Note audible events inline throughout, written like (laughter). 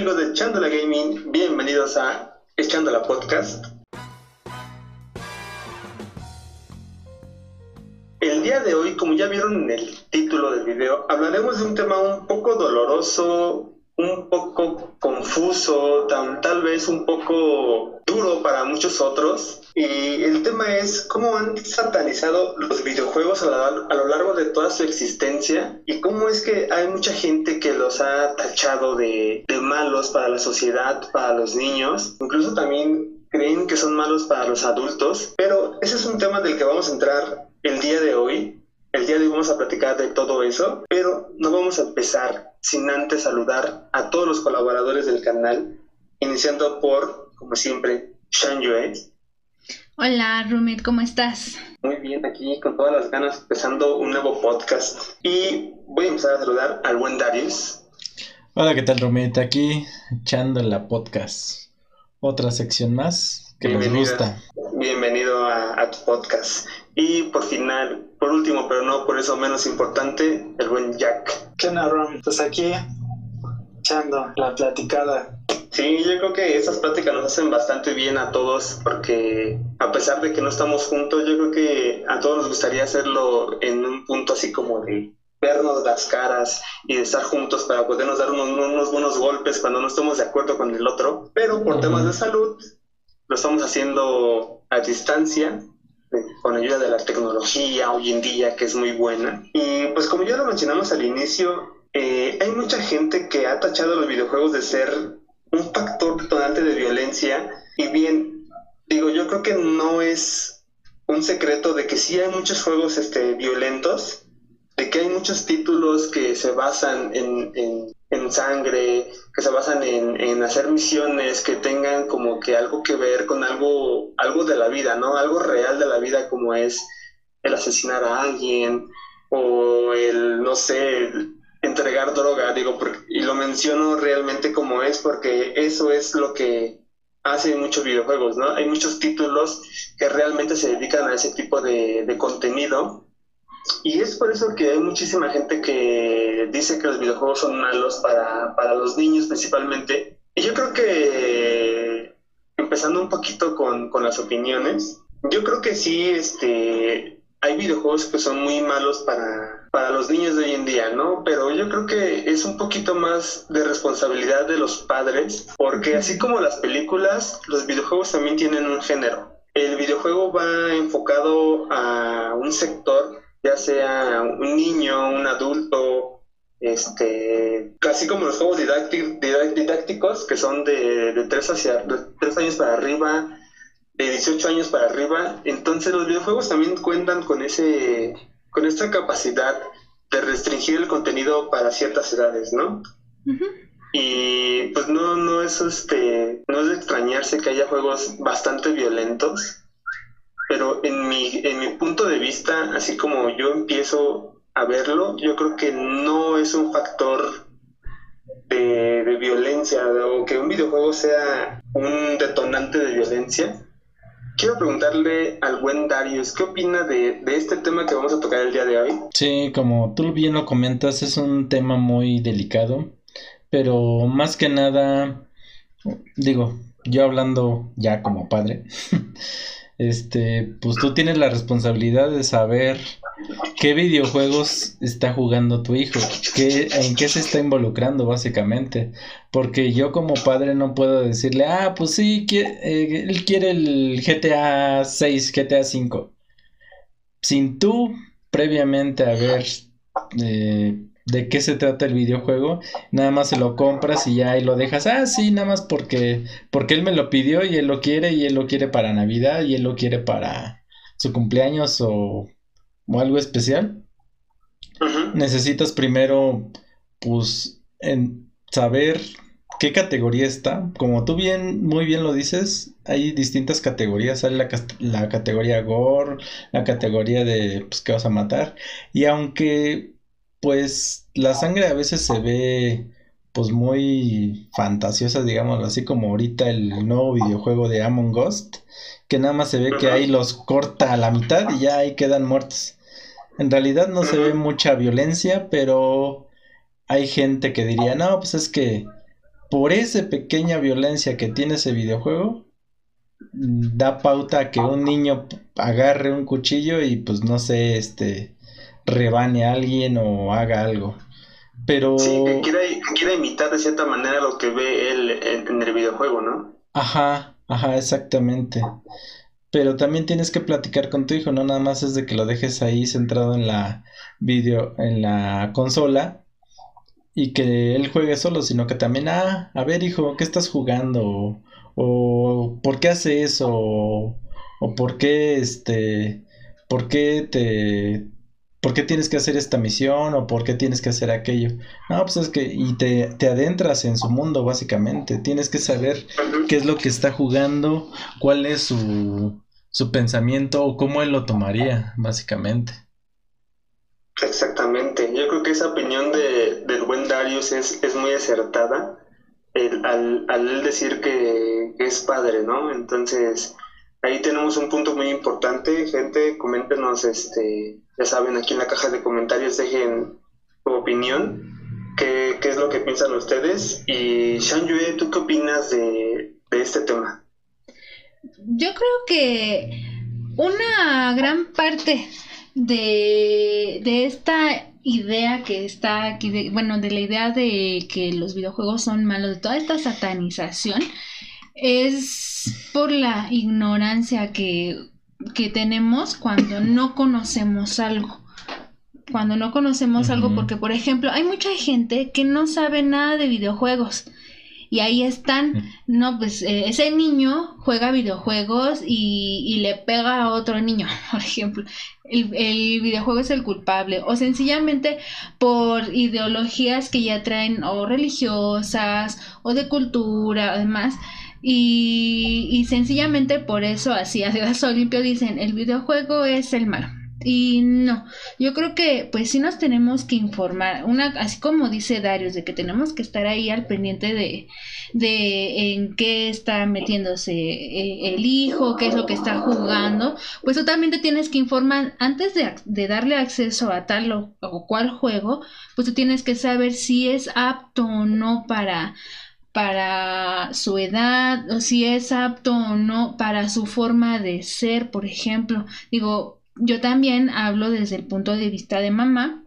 amigos de Echándola Gaming? Bienvenidos a Echándola Podcast. El día de hoy, como ya vieron en el título del video, hablaremos de un tema un poco doloroso, un poco confuso, tal vez un poco duro para muchos otros. Y el tema es cómo han satanizado los videojuegos a, lo largo de toda su existencia y cómo es que hay mucha gente que los ha tachado de, de malos para la sociedad, para los niños, incluso también creen que son malos para los adultos. Pero ese es un tema del que vamos a entrar el día de hoy. El día de hoy vamos a platicar de todo eso, pero no vamos a empezar sin antes saludar a todos los colaboradores del canal, iniciando por, como siempre, Shan Yue. Hola, Rumit, ¿cómo estás? Muy bien, aquí con todas las ganas, empezando un nuevo podcast. Y voy a empezar a saludar al buen Darius. Hola, ¿qué tal, Rumit? Aquí echando la podcast. Otra sección más que nos gusta. Bienvenido a, a tu podcast. Y por final, por último, pero no por eso menos importante, el buen Jack. ¿Qué onda, Ron? Pues aquí echando la platicada. Sí, yo creo que esas pláticas nos hacen bastante bien a todos porque a pesar de que no estamos juntos, yo creo que a todos nos gustaría hacerlo en un punto así como de vernos las caras y de estar juntos para podernos dar unos, unos buenos golpes cuando no estemos de acuerdo con el otro. Pero por temas de salud, lo estamos haciendo a distancia con ayuda de la tecnología hoy en día, que es muy buena. Y pues como ya lo mencionamos al inicio, eh, hay mucha gente que ha tachado los videojuegos de ser un factor detonante de violencia. Y bien, digo, yo creo que no es un secreto de que sí hay muchos juegos este, violentos, de que hay muchos títulos que se basan en, en sangre, que se basan en, hacer misiones que tengan como que algo que ver con algo, algo de la vida, ¿no? Algo real de la vida como es el asesinar a alguien o el, no sé, entregar droga, digo, y lo menciono realmente como es porque eso es lo que hacen muchos videojuegos, ¿no? Hay muchos títulos que realmente se dedican a ese tipo de, de contenido y es por eso que hay muchísima gente que dice que los videojuegos son malos para, para los niños principalmente. Y yo creo que, empezando un poquito con, con las opiniones, yo creo que sí, este, hay videojuegos que son muy malos para, para los niños de hoy en día, ¿no? Pero yo creo que es un poquito más de responsabilidad de los padres, porque así como las películas, los videojuegos también tienen un género. El videojuego va enfocado a un sector ya sea un niño, un adulto, este, casi como los juegos didácticos que son de, de 3 hacia tres años para arriba, de 18 años para arriba, entonces los videojuegos también cuentan con ese con esta capacidad de restringir el contenido para ciertas edades, ¿no? Y pues no, no es este, no es de extrañarse que haya juegos bastante violentos pero en mi, en mi punto de vista, así como yo empiezo a verlo, yo creo que no es un factor de, violencia o que un videojuego sea un detonante de violencia. Quiero preguntarle al buen Darius, ¿qué opina de, de, este tema que vamos a tocar el día de hoy? Sí, como tú bien lo comentas, es un tema muy delicado, pero más que nada, digo, yo hablando ya como padre, (laughs) este, pues tú tienes la responsabilidad de saber qué videojuegos está jugando tu hijo, en qué se está involucrando básicamente. Porque yo como padre no puedo decirle, ah, pues sí, eh, él quiere el GTA 6, GTA 5. Sin tú previamente haber eh, de qué se trata el videojuego, nada más se lo compras y ya y lo dejas, ah, sí, nada más porque, porque él me lo pidió y él lo quiere y él lo quiere para Navidad y él lo quiere para su cumpleaños o, o algo especial. Necesitas primero, pues, en saber qué categoría está. Como tú bien, muy bien lo dices, hay distintas categorías. Hay la, la categoría gore, la categoría de, pues, que vas a matar. Y aunque pues la sangre a veces se ve pues muy fantasiosa, digamos, así como ahorita el nuevo videojuego de Among Us, que nada más se ve que ahí los corta a la mitad y ya ahí quedan muertos. En realidad no se ve mucha violencia, pero hay gente que diría, no, pues es que por esa pequeña violencia que tiene ese videojuego, da pauta a que un niño agarre un cuchillo y pues no sé, este, rebane a alguien o haga algo. Pero... Sí, que quiera, imitar de cierta manera lo que ve él en, el videojuego, ¿no? Ajá, ajá, exactamente. Pero también tienes que platicar con tu hijo, no nada más es de que lo dejes ahí centrado en la video, en la consola y que él juegue solo, sino que también, ah, a ver hijo, ¿qué estás jugando? O, ¿por qué hace eso? O, o por qué este, por qué te, ¿por qué tienes que hacer esta misión o por qué tienes que hacer aquello? No, pues es que, y te, te, adentras en su mundo básicamente, tienes que saber qué es lo que está jugando, cuál es su, su pensamiento o cómo él lo tomaría, básicamente. Exactamente, yo creo que esa opinión de, del buen Darius es, es muy acertada al, al decir que, que es padre, ¿no? Entonces, ahí tenemos un punto muy importante, gente, coméntenos, este, ya saben, aquí en la caja de comentarios dejen su opinión, qué, qué es lo que piensan ustedes. Y Yue, ¿tú qué opinas de, de este tema? Yo creo que una gran parte de, de esta idea que está aquí, bueno, de la idea de que los videojuegos son malos, de toda esta satanización, es por la ignorancia que, que tenemos cuando no conocemos algo. Cuando no conocemos algo, porque por ejemplo, hay mucha gente que no sabe nada de videojuegos. Y ahí están, no, pues eh, ese niño juega videojuegos y, y, le pega a otro niño, (laughs) por ejemplo. El, el, videojuego es el culpable. O sencillamente por ideologías que ya traen o religiosas o de cultura, además y, y sencillamente por eso, así, a Ciudad limpio dicen, el videojuego es el malo. Y no, yo creo que pues sí nos tenemos que informar, una, así como dice Darius, de que tenemos que estar ahí al pendiente de, de en qué está metiéndose el hijo, qué es lo que está jugando, pues tú también te tienes que informar antes de, de darle acceso a tal o, o cual juego, pues tú tienes que saber si es apto o no para para su edad o si es apto o no para su forma de ser, por ejemplo. Digo, yo también hablo desde el punto de vista de mamá,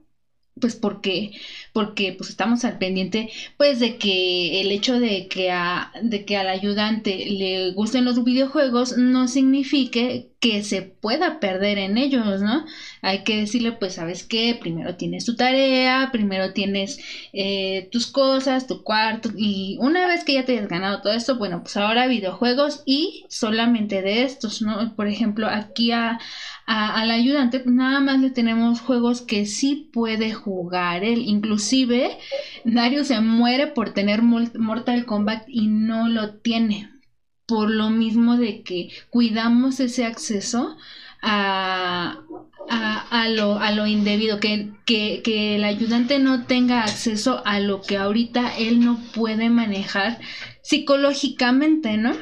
pues porque porque pues estamos al pendiente pues de que el hecho de que a de que al ayudante le gusten los videojuegos no signifique que se pueda perder en ellos, ¿no? Hay que decirle, pues, ¿sabes qué? Primero tienes tu tarea, primero tienes eh, tus cosas, tu cuarto, y una vez que ya te hayas ganado todo esto, bueno, pues ahora videojuegos y solamente de estos, ¿no? Por ejemplo, aquí a, al ayudante, pues nada más le tenemos juegos que sí puede jugar él, inclusive Dario se muere por tener Mortal Kombat y no lo tiene por lo mismo de que cuidamos ese acceso a, a, lo, a lo indebido, que, que, que, el ayudante no tenga acceso a lo que ahorita él no puede manejar psicológicamente, ¿no?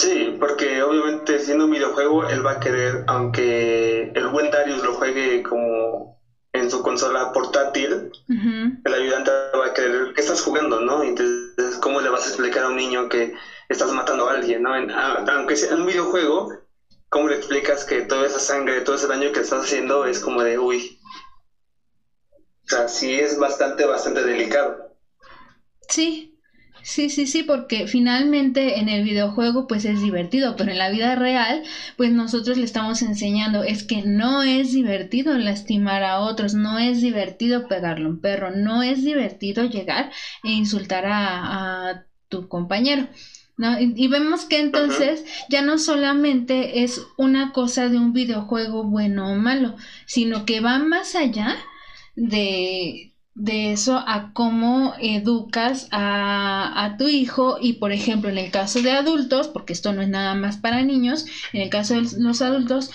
Sí, porque obviamente siendo un videojuego, él va a querer, aunque el buen Darius lo juegue como en su consola portátil, el ayudante va a querer que estás jugando, ¿no? Entonces, ¿cómo le vas a explicar a un niño que estás matando a alguien, ¿no? aunque sea un videojuego, ¿cómo le explicas que toda esa sangre, todo ese daño que estás haciendo es como de, uy? O sea, sí es bastante, bastante delicado. Sí, Sí, sí, sí, porque finalmente en el videojuego pues es divertido, pero en la vida real pues nosotros le estamos enseñando es que no es divertido lastimar a otros, no es divertido pegarle a un perro, no es divertido llegar e insultar a, tu compañero. ¿No? Y, vemos que entonces ya no solamente es una cosa de un videojuego bueno o malo, sino que va más allá de, de eso a cómo educas a, a, tu hijo y por ejemplo en el caso de adultos, porque esto no es nada más para niños, en el caso de los adultos,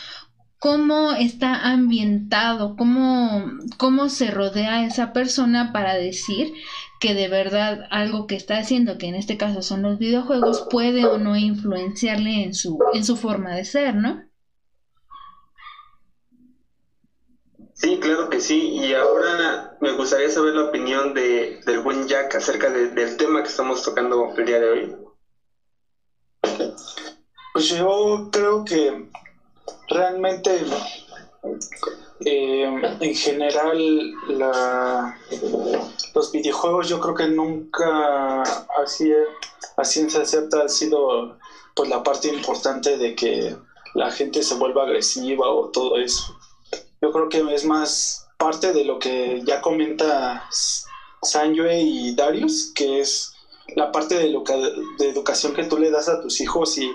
cómo está ambientado, cómo, cómo se rodea esa persona para decir que de verdad algo que está haciendo, que en este caso son los videojuegos, puede o no influenciarle en su, en su forma de ser, ¿no? Sí, claro que sí. Y ahora me gustaría saber la opinión de, del buen Jack acerca del tema que estamos tocando el día de hoy. Pues yo creo que realmente eh, en general la, los videojuegos yo creo que nunca así a ciencia cierta ha sido pues la parte importante de que la gente se vuelva agresiva o todo eso. Yo creo que es más parte de lo que ya comenta Sanjue y Darius, que es la parte de, lo de educación que tú le das a tus hijos y,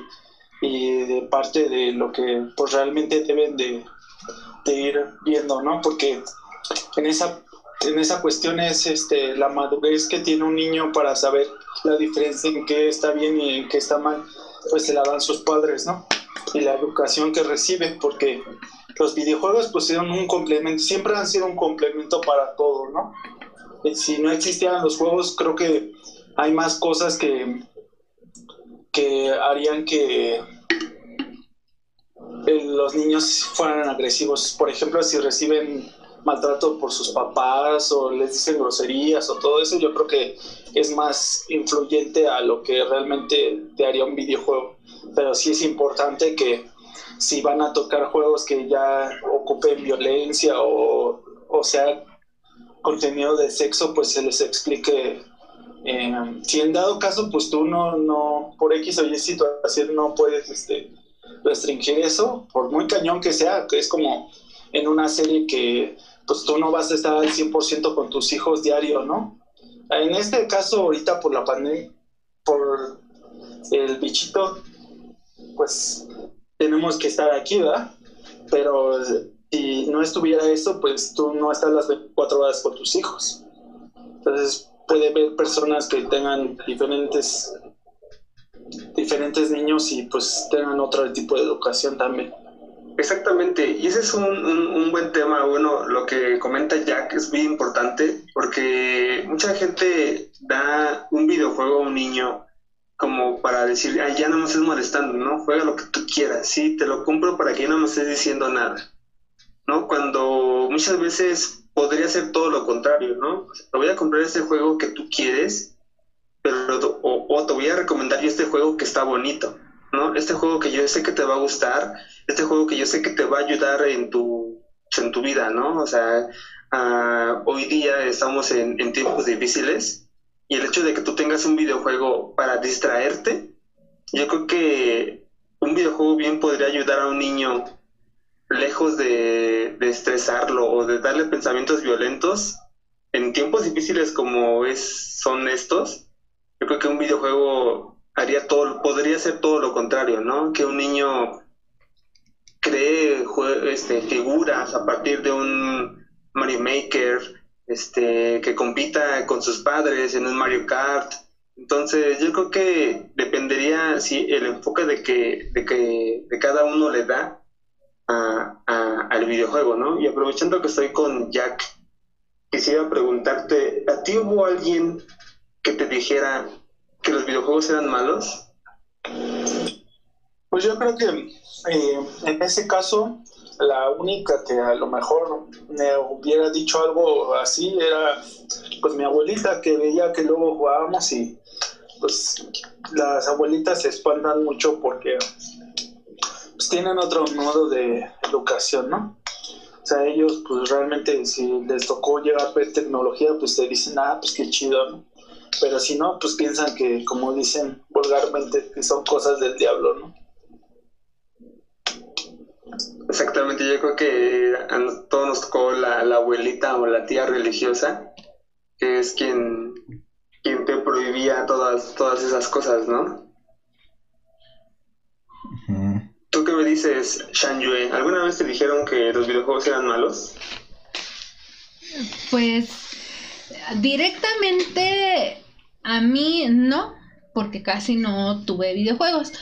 y de parte de lo que pues realmente deben de, de, ir viendo, ¿no? Porque en esa, en esa cuestión es este, la madurez que tiene un niño para saber la diferencia en qué está bien y en qué está mal, pues se la dan sus padres, ¿no? Y la educación que recibe, porque los videojuegos son un complemento, siempre han sido un complemento para todo, ¿no? Si no existieran los juegos, creo que hay más cosas que, que harían que los niños fueran agresivos. Por ejemplo, si reciben maltrato por sus papás o les dicen groserías o todo eso, yo creo que es más influyente a lo que realmente te haría un videojuego. Pero sí es importante que si van a tocar juegos que ya ocupen violencia o, o sea contenido de sexo, pues se les explique eh, si en dado caso, pues tú no, no, por X o Y situación no puedes este, restringir eso, por muy cañón que sea, que es como en una serie que pues tú no vas a estar al 100% con tus hijos diario, ¿no? En este caso, ahorita por la pandemia, por el bichito, pues tenemos que estar aquí, ¿verdad? Pero si no estuviera eso, pues tú no estás las 24 horas con tus hijos. Entonces, puede haber personas que tengan diferentes diferentes niños y pues tengan otro tipo de educación también. Exactamente, y ese es un, un, buen tema. Bueno, lo que comenta Jack es muy importante porque mucha gente da un videojuego a un niño como para decir, Ay, ya no me estés molestando, ¿no? Juega lo que tú quieras, sí, te lo compro para que ya no me estés diciendo nada, ¿no? Cuando muchas veces podría ser todo lo contrario, ¿no? te voy a comprar este juego que tú quieres, pero o, te voy a recomendar yo este juego que está bonito, ¿no? Este juego que yo sé que te va a gustar, este juego que yo sé que te va a ayudar en tu, en tu vida, ¿no? O sea, ah, hoy día estamos en, en tiempos difíciles y el hecho de que tú tengas un videojuego para distraerte, yo creo que un videojuego bien podría ayudar a un niño lejos de, estresarlo o de darle pensamientos violentos, en tiempos difíciles como es, son estos, yo creo que un videojuego haría todo, podría ser todo lo contrario, ¿no? Que un niño cree este, figuras a partir de un Mario Maker, este, que compita con sus padres en un Mario Kart. Entonces, yo creo que dependería si el enfoque de que, de que de cada uno le da al videojuego, ¿no? Y aprovechando que estoy con Jack, quisiera preguntarte, ¿a ti hubo alguien que te dijera que los videojuegos eran malos? Pues yo creo que eh, en ese caso la única que a lo mejor me hubiera dicho algo así era pues mi abuelita que veía que luego jugábamos y pues las abuelitas se espantan mucho porque pues tienen otro modo de educación, ¿no? O sea, ellos pues realmente si les tocó llegar a ver tecnología, pues te dicen, ah, pues qué chido, ¿no? Pero si no, pues piensan que, como dicen vulgarmente, que son cosas del diablo, ¿no? Exactamente, yo creo que a todos nos tocó la, abuelita o la tía religiosa, que es quien, quien te prohibía todas, todas esas cosas, ¿no? ¿Tú qué me dices, Yue? ¿Alguna vez te dijeron que los videojuegos eran malos? Pues directamente a mí no, porque casi no tuve videojuegos.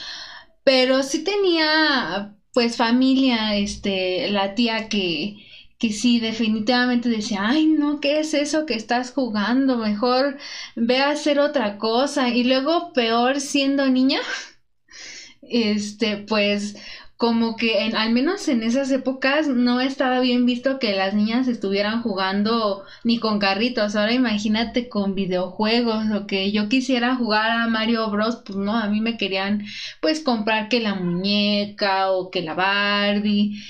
Pero sí tenía pues familia, este, la tía que, que sí definitivamente decía, ay no, ¿qué es eso que estás jugando? Mejor ve a hacer otra cosa. Y luego peor siendo niña, (laughs) este, pues como que en, al menos en esas épocas no estaba bien visto que las niñas estuvieran jugando ni con carritos. Ahora imagínate con videojuegos, lo que yo quisiera jugar a Mario Bros, pues no, a mí me querían pues comprar que la muñeca o que la Barbie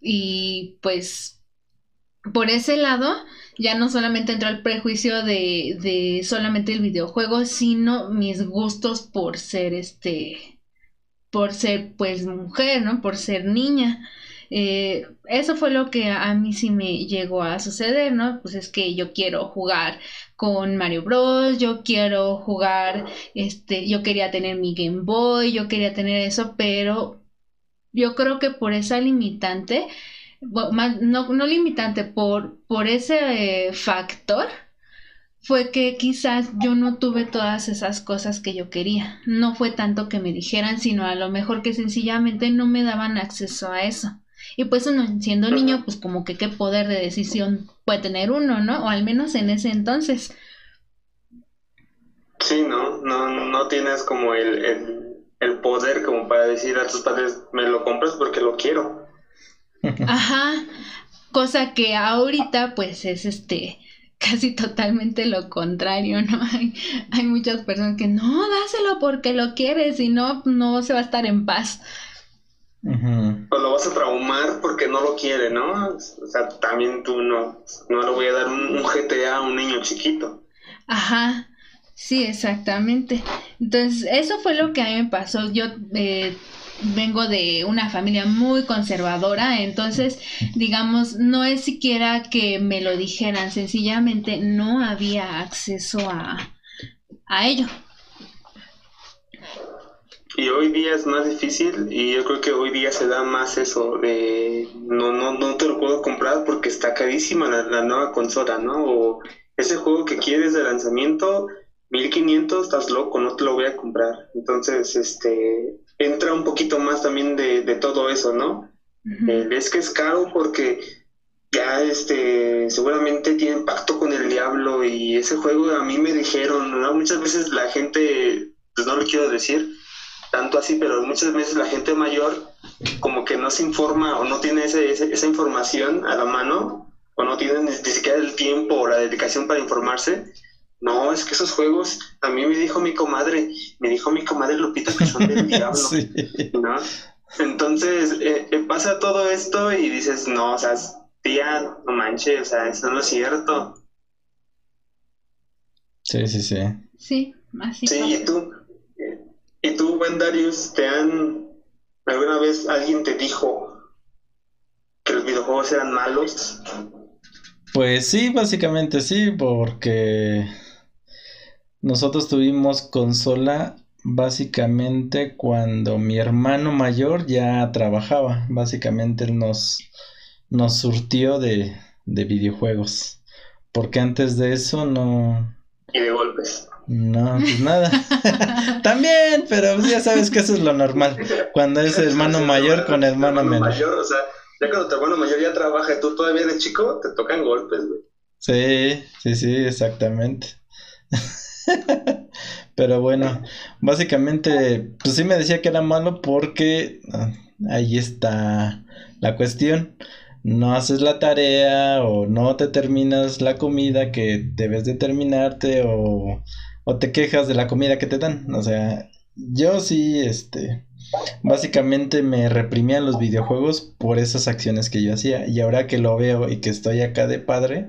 y pues por ese lado ya no solamente entró el prejuicio de, de solamente el videojuego, sino mis gustos por ser este por ser pues mujer, ¿no? Por ser niña. Eh, eso fue lo que a mí sí me llegó a suceder, ¿no? Pues es que yo quiero jugar con Mario Bros, yo quiero jugar, este, yo quería tener mi Game Boy, yo quería tener eso, pero yo creo que por esa limitante, no, no limitante, por, por ese eh, factor, fue que quizás yo no tuve todas esas cosas que yo quería. No fue tanto que me dijeran, sino a lo mejor que sencillamente no me daban acceso a eso. Y pues uno, siendo niño, pues como que qué poder de decisión puede tener uno, ¿no? O al menos en ese entonces. Sí, ¿no? No, no tienes como el, el, el poder como para decir a tus padres, me lo compras porque lo quiero. Ajá. Cosa que ahorita pues es este (laughs) casi totalmente lo contrario, ¿no? Hay, hay muchas personas que no, dáselo porque lo quieres y no, no se va a estar en paz. O lo vas a traumar porque no lo quiere, ¿no? O sea, también tú no, no le voy a dar un, un GTA a un niño chiquito. Ajá, sí, exactamente. Entonces, eso fue lo que a mí me pasó. Yo eh, vengo de una familia muy conservadora, entonces, digamos, no es siquiera que me lo dijeran, sencillamente no había acceso a, a ello. Y hoy día es más difícil y yo creo que hoy día se da más eso de no, no, no te lo puedo comprar porque está carísima la, la nueva consola, ¿no? O ese juego que quieres de lanzamiento, 1500, estás loco, no te lo voy a comprar. Entonces, este, entra un poquito más también de, de todo eso, ¿no? Eh, es que es caro porque ya este seguramente tiene pacto con el diablo y ese juego a mí me dijeron, ¿no? Muchas veces la gente, pues no lo quiero decir tanto así, pero muchas veces la gente mayor como que no se informa o no tiene ese, esa información a la mano o no tiene ni siquiera el tiempo o la dedicación para informarse no, es que esos juegos, a mí me dijo mi comadre, me dijo mi comadre Lupita que son del (laughs) diablo, ¿no? Entonces eh, eh, pasa todo esto y dices, no, o sea, tía, no manches, o sea, eso no es cierto. Sí, sí, sí. Sí, así. Sí, y tú, y tú, buen Darius, ¿te han, alguna vez alguien te dijo que los videojuegos eran malos? Pues sí, básicamente sí, porque nosotros tuvimos consola básicamente cuando mi hermano mayor ya trabajaba. Básicamente él nos, nos surtió de, de videojuegos. Porque antes de eso no... Y de golpes. No, pues nada. (laughs) También, pero ya sabes que eso es lo normal. Cuando es (laughs) hermano mayor con hermano menor. Mayor, o sea, ya cuando tu hermano mayor ya trabaja y tú todavía eres chico, te tocan golpes, güey. Sí, sí, sí, exactamente. (laughs) Pero bueno, básicamente, pues sí me decía que era malo porque ah, ahí está la cuestión. No haces la tarea o no te terminas la comida que debes de terminarte o, o te quejas de la comida que te dan. O sea, yo sí, este, básicamente me reprimían los videojuegos por esas acciones que yo hacía. Y ahora que lo veo y que estoy acá de padre,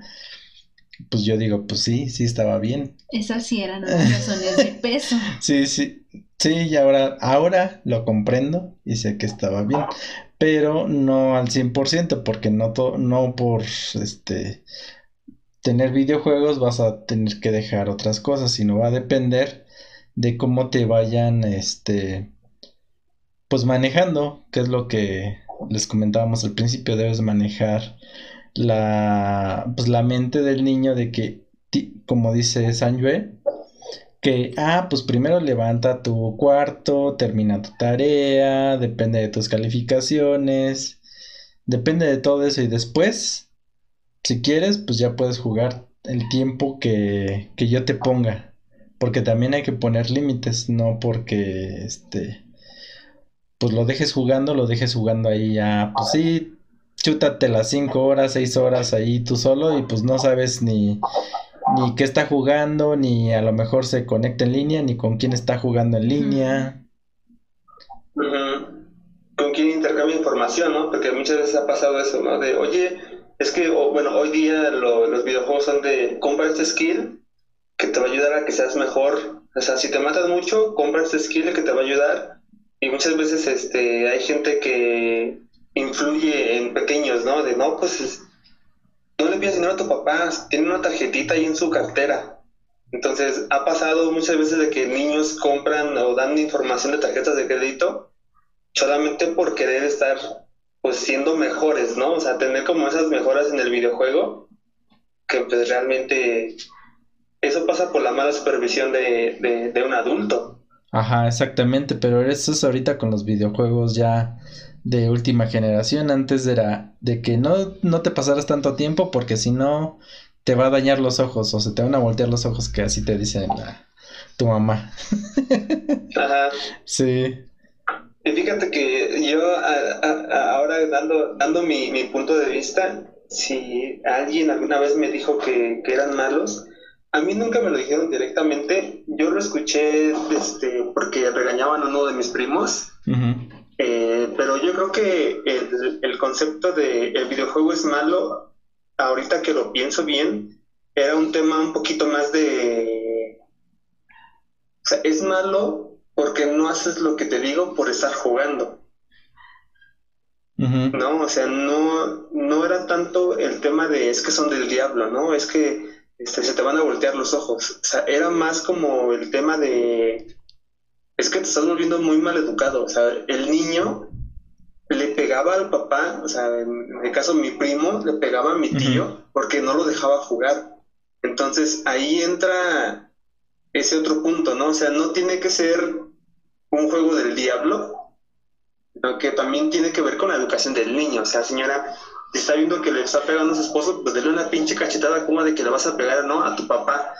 pues yo digo, pues sí, sí estaba bien. Esas sí eran razones de (laughs) peso. sí, sí, sí, y ahora, ahora lo comprendo y sé que estaba bien, pero no al 100%, porque no, no por este tener videojuegos vas a tener que dejar otras cosas, sino va a depender de cómo te vayan, este, pues manejando, que es lo que les comentábamos al principio, debes manejar la, pues, la mente del niño de que, como dice Sanjue, que, ah, pues primero levanta tu cuarto, termina tu tarea, depende de tus calificaciones, depende de todo eso y después, si quieres, pues ya puedes jugar el tiempo que, que yo te ponga, porque también hay que poner límites, no porque, este, pues lo dejes jugando, lo dejes jugando ahí ya, pues sí, chútate las 5 horas, 6 horas ahí tú solo y pues no sabes ni, ni qué está jugando, ni a lo mejor se conecta en línea, ni con quién está jugando en línea. Con quién intercambia información, ¿no? Porque muchas veces ha pasado eso, ¿no? De, oye, es que, bueno, hoy día los videojuegos son de, compra este skill que te va a ayudar a que seas mejor. O sea, si te matas mucho, compra este skill que te va a ayudar. Y muchas veces este, hay gente que influye en pequeños, ¿no? De, no, pues, no le pidas dinero a tu papá, tiene una tarjetita ahí en su cartera. Entonces, ha pasado muchas veces de que niños compran o dan información de tarjetas de crédito solamente por querer estar pues siendo mejores, ¿no? O sea, tener como esas mejoras en el videojuego, que pues realmente eso pasa por la mala supervisión de, de, un adulto. Ajá, exactamente, pero eso es ahorita con los videojuegos ya de última generación, antes era de que no, no te pasaras tanto tiempo porque si no te va a dañar los ojos o se te van a voltear los ojos que así te dicen tu mamá. Ajá. (laughs) Sí fíjate que yo ahora dando, dando mi, punto de vista, si alguien alguna vez me dijo que, eran malos, a mí nunca me lo dijeron directamente, yo lo escuché este, porque regañaban a uno de mis primos, eh, pero yo creo que el, concepto de el videojuego es malo, ahorita que lo pienso bien, era un tema un poquito más de... O sea, es malo porque no haces lo que te digo por estar jugando. No, o sea, no, no era tanto el tema de es que son del diablo, ¿no? Es que este, se te van a voltear los ojos. O sea, era más como el tema de es que te estás volviendo muy mal educado. O sea, el niño le pegaba al papá, o sea, en el caso mi primo le pegaba a mi tío porque no lo dejaba jugar. Entonces ahí entra ese otro punto, ¿no? O sea, no tiene que ser un juego del diablo, que también tiene que ver con la educación del niño. O sea, señora, está viendo que le está pegando a su esposo, pues dele una pinche cachetada como de que le vas a pegar, ¿no? A tu papá.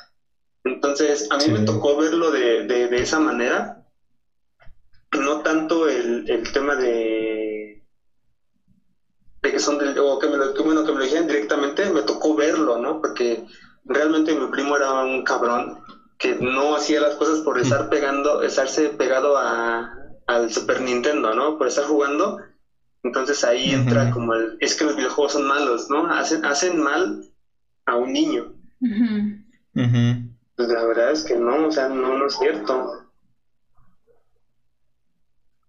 Entonces, a mí me tocó verlo de, de, esa manera. No tanto el, el tema de, de que son del, o que me, lo, que, bueno, que me lo dijeran directamente, me tocó verlo, ¿no? Porque realmente mi primo era un cabrón que no hacía las cosas por estar pegando, estarse pegado a, al Super Nintendo, ¿no? Por estar jugando. Entonces ahí entra como el, es que los videojuegos son malos, ¿no? Hacen, hacen mal a un niño. Pues la verdad es que no, o sea, no, no es cierto.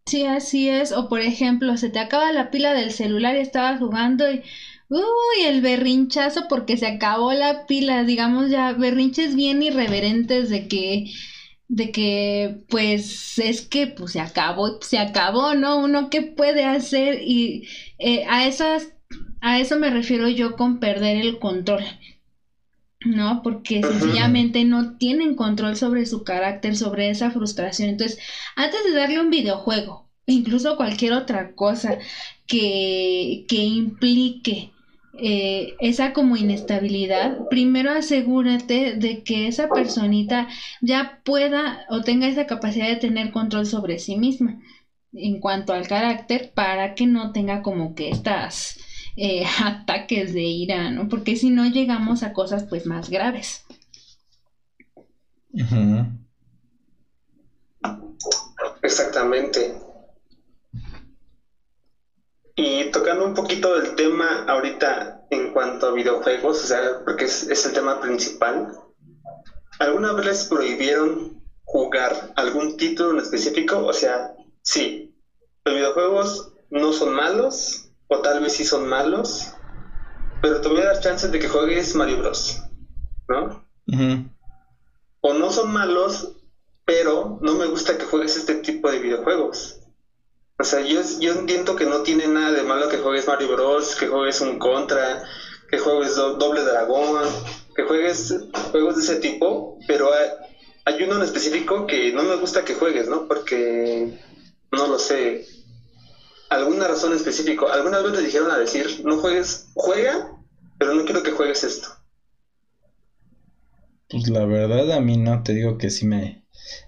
Sí, así es. O por ejemplo, se te acaba la pila del celular y estabas jugando y Uy, el berrinchazo porque se acabó la pila, digamos ya, berrinches bien irreverentes de que, de que, pues, es que, pues, se acabó, se acabó, ¿no? Uno qué puede hacer y eh, a esas, a eso me refiero yo con perder el control. ¿no? Porque sencillamente no tienen control sobre su carácter, sobre esa frustración. Entonces, antes de darle un videojuego, incluso cualquier otra cosa que, que implique eh, esa como inestabilidad, primero asegúrate de que esa personita ya pueda o tenga esa capacidad de tener control sobre sí misma en cuanto al carácter para que no tenga como que estas eh, (laughs) ataques de ira, ¿no? Porque si no llegamos a cosas pues más graves. Exactamente. Y tocando un poquito del tema ahorita en cuanto a videojuegos, o sea, porque es, el tema principal, ¿alguna vez les prohibieron jugar algún título en específico? O sea, sí, los videojuegos no son malos, o tal vez sí son malos, pero te voy a dar chances de que juegues Mario Bros. ¿No? O no son malos, pero no me gusta que juegues este tipo de videojuegos. O sea, yo, yo entiendo que no tiene nada de malo que juegues Mario Bros, que juegues un Contra, que juegues Doble Dragón, que juegues juegos de ese tipo, pero hay, uno en específico que no me gusta que juegues, ¿no? Porque, no lo sé, alguna razón específica. Alguna vez te dijeron a decir, no juegues, juega, pero no quiero que juegues esto. Pues la verdad a mí no, te digo que sí me,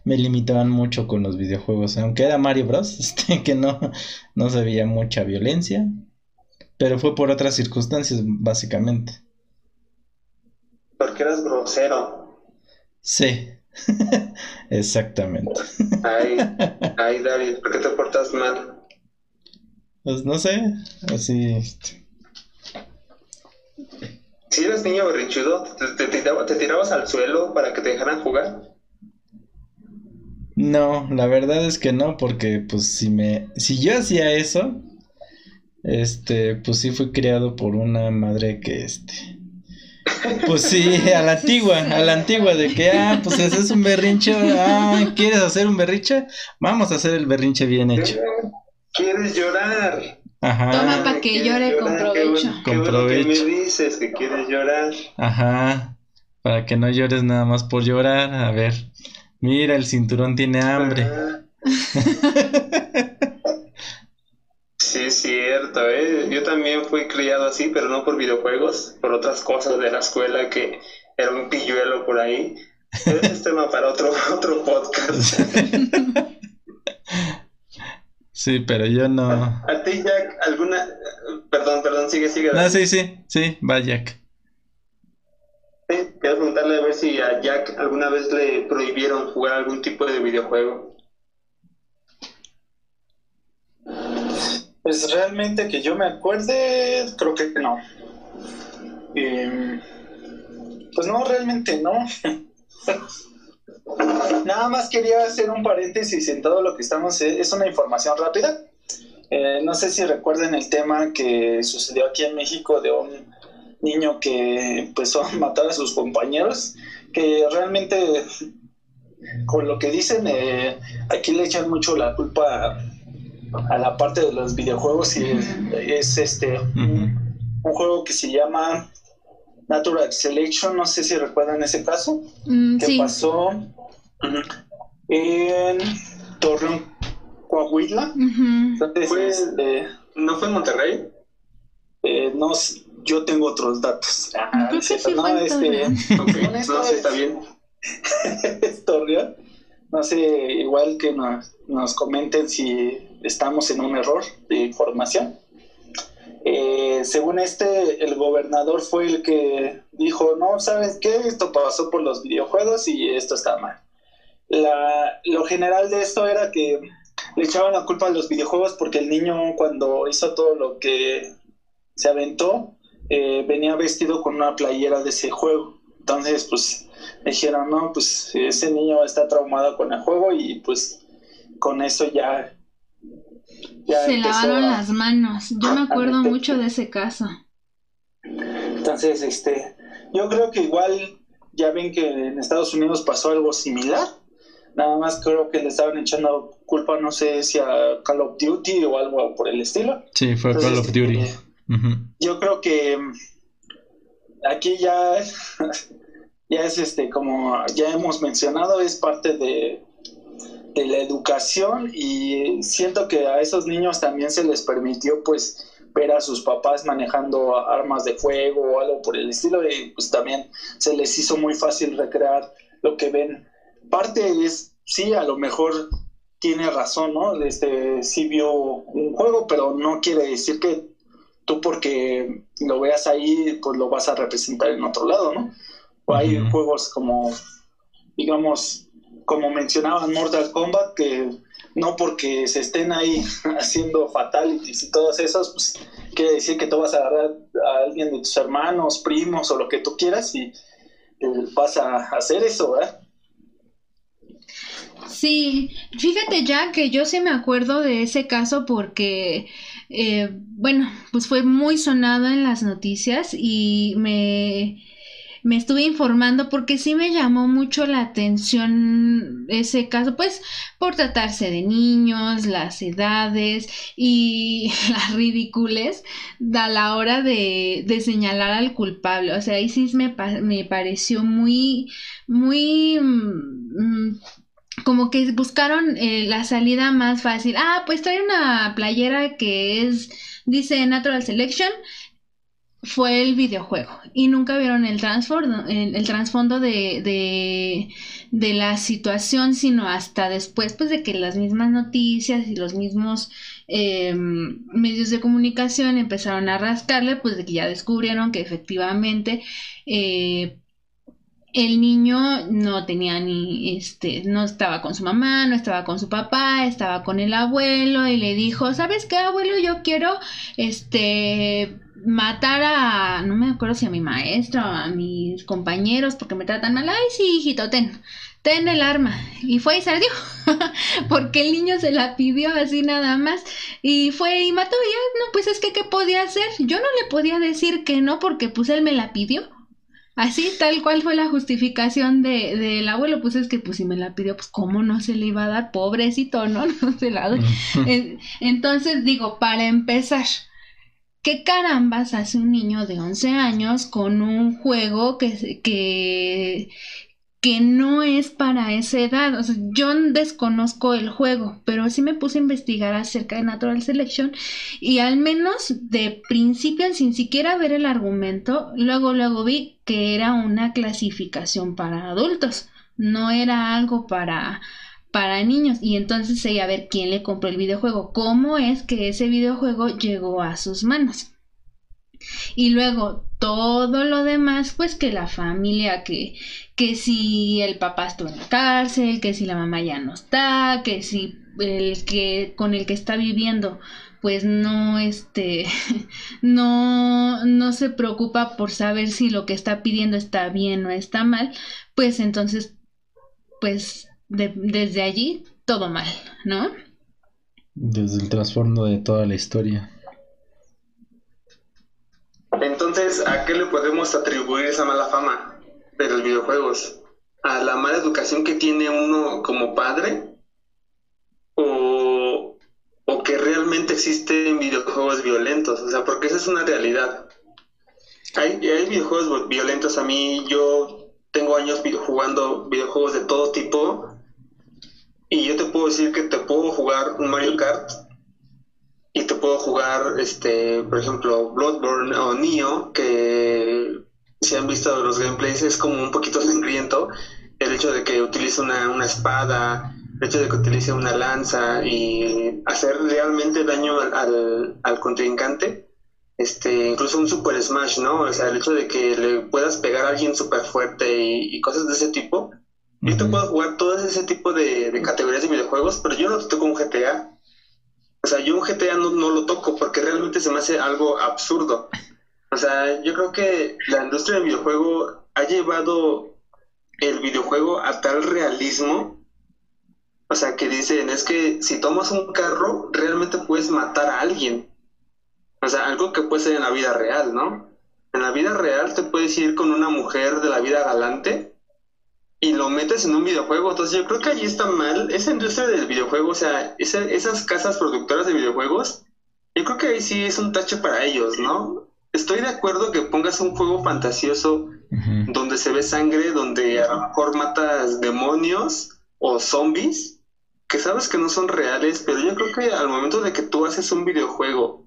me limitaban mucho con los videojuegos, aunque era Mario Bros, (laughs) este, que no, no se veía mucha violencia, pero fue por otras circunstancias, básicamente. Porque eras grosero. Sí, (laughs) exactamente. Ay, (laughs) ay, David, ¿por qué te portas mal? Pues no sé, así. este, Si eras niño berrinchudo, ¿te, te, tiraba- te tirabas al suelo para que te dejaran jugar? No, la verdad es que no, porque pues si me, si yo hacía eso, este, pues sí fui criado por una madre que este, pues sí, a la antigua, a la antigua de que, ah, pues ese es un berrinche, ah, ¿quieres hacer un berrinche? Vamos a hacer el berrinche bien hecho. ¿Quieres llorar? Ajá, Toma pa' que ¿Quieres llore con? Qué provecho. bueno- Con bueno que me provecho. dices que quieres llorar. ajá, para que no llores nada más por llorar, a ver, mira, el cinturón tiene hambre. Sí, es cierto, ¿eh? Yo también fui criado así, pero no por videojuegos, por otras cosas de la escuela que era un pilluelo por ahí. Pero ese es tema para otro, (laughs) otro podcast. Sí, pero yo no. ¿A ti, Jack, alguna... Perdón, perdón, sigue, sigue. No, sí, sí, sí, va Jack. Quiero preguntarle a ver si a Jack alguna vez le prohibieron jugar algún tipo de videojuego. Pues realmente que yo me acuerde, creo que no. Pues no, realmente no. (laughs) Nada más quería hacer un paréntesis en todo lo que estamos. eh, Es una información rápida. Eh, no sé si recuerden el tema que sucedió aquí en México de un niño que empezó a matar a sus compañeros, que realmente, con lo que dicen, eh, aquí le echan mucho la culpa a, a la parte de los videojuegos y es, es, este un, un juego que se llama Natural Selection, no sé si recuerdan ese caso, Mm, que sí. pasó en Torreón, Coahuila. Entonces, este, ¿No fue en Monterrey? eh, no, yo tengo otros datos. Ah, Creo que cierto, sí fue en este, no, (laughs) sí, es- está bien. (laughs) Torreón. No sé, igual que nos, nos comenten si estamos en un error de información. Eh, según este, el gobernador fue el que dijo, no, ¿sabes qué? Esto pasó por los videojuegos y esto está mal. La, lo general de esto era que le echaban la culpa a los videojuegos porque el niño cuando hizo todo lo que se aventó, eh, venía vestido con una playera de ese juego. Entonces, pues, dijeron, no, pues ese niño está traumado con el juego y pues con eso ya... ya Se lavaron a- las manos. Yo me acuerdo mucho de ese caso. Entonces, este, yo creo que igual ya ven que en Estados Unidos pasó algo similar. Nada más creo que le estaban echando culpa, no sé si a Call of Duty o algo por el estilo. Sí, fue Call of Entonces, Duty. eh, Yo creo que mm, aquí ya, (laughs) ya es este, como ya hemos mencionado, es parte de, de la educación y siento que a esos niños también se les permitió pues ver a sus papás manejando armas de fuego o algo por el estilo y pues también se les hizo muy fácil recrear lo que ven. Parte es, sí, a lo mejor tiene razón, ¿no? Este, sí vio un juego, pero no quiere decir que tú porque lo veas ahí, pues lo vas a representar en otro lado, ¿no? O hay juegos como, digamos, como mencionaban Mortal Kombat, que no porque se estén ahí (laughs) haciendo fatalities y todos esos, pues quiere decir que tú vas a agarrar a alguien de tus hermanos, primos o lo que tú quieras y eh, vas a hacer eso, ¿verdad? Sí, fíjate ya que yo sí me acuerdo de ese caso porque, eh, bueno, pues fue muy sonado en las noticias y me, me estuve informando porque sí me llamó mucho la atención ese caso, pues por tratarse de niños, las edades y (laughs) las ridicules a la hora de, de señalar al culpable. O sea, ahí sí me, me pareció muy, muy... mm, como que buscaron eh, la salida más fácil. Ah, pues trae una playera que es, dice Natural Selection. fue el videojuego y nunca vieron el el, el trasfondo de, de, de, la situación, sino hasta después pues de que las mismas noticias y los mismos eh, medios de comunicación empezaron a rascarle, pues de que ya descubrieron que efectivamente eh, el niño no tenía ni, este, no estaba con su mamá, no estaba con su papá, estaba con el abuelo y le dijo, ¿sabes qué, abuelo? Yo quiero, este, matar a, no me acuerdo si a mi maestro, a mis compañeros porque me tratan mal. Ay, sí, hijito, ten, ten el arma. Y fue y salió, (laughs) porque el niño se la pidió así nada más. Y fue y mató. Y ya, no, pues es que, ¿qué podía hacer? Yo no le podía decir que no porque pues él me la pidió. Así, tal cual fue la justificación del de, abuelo, pues es que pues si me la pidió, pues cómo no se le iba a dar, pobrecito, ¿no? (laughs) No se la doy. Entonces digo, para empezar, ¿qué carambas hace un niño de 11 años con un juego que, que, que no es para esa edad. O sea, yo desconozco el juego, pero sí me puse a investigar acerca de Natural Selection y al menos de principio, sin siquiera ver el argumento, luego, luego vi que era una clasificación para adultos, no era algo para para niños y entonces a ver quién le compró el videojuego, cómo es que ese videojuego llegó a sus manos. Y luego todo lo demás, pues que la familia, que, que si el papá estuvo en la cárcel, que si la mamá ya no está, que si el que con el que está viviendo pues no este (laughs) no no se preocupa por saber si lo que está pidiendo está bien o está mal, pues entonces pues desde allí todo mal, ¿no? Desde el trasfondo de toda la historia. Entonces, ¿a qué le podemos atribuir esa mala fama de los videojuegos? ¿A la mala educación que tiene uno como padre? ¿O, o que realmente existen videojuegos violentos? O sea, porque esa es una realidad. Hay, hay videojuegos violentos. A mí, yo tengo años jugando videojuegos de todo tipo. Y yo te puedo decir que te puedo jugar un Mario Kart y te puedo jugar, este, por ejemplo, Bloodborne o Nioh, que si han visto los gameplays es como un poquito (laughs) sangriento. El hecho de que utilice una, una espada, el hecho de que utilice una lanza y hacer realmente daño al, al, contrincante. Este, incluso un Super Smash, ¿no? O sea, el hecho de que le puedas pegar a alguien súper fuerte y, cosas de ese tipo. Yo te puedo jugar todo ese tipo de, de categorías de videojuegos, pero yo no te toco un GTA o sea, yo un GTA no, no lo toco porque realmente se me hace algo absurdo. O sea, yo creo que la industria del videojuego ha llevado el videojuego a tal realismo. O sea, que dicen, es que si tomas un carro, realmente puedes matar a alguien. O sea, algo que puede ser en la vida real, ¿no? En la vida real te puedes ir con una mujer de la vida galante y lo metes en un videojuego. Entonces yo creo que ahí está mal. Esa industria del videojuego, o sea, esas casas productoras de videojuegos, yo creo que ahí sí es un tache para ellos, ¿no? Estoy de acuerdo que pongas un juego fantasioso donde se ve sangre, donde a lo mejor matas demonios o zombies, que sabes que no son reales, pero yo creo que al momento de que tú haces un videojuego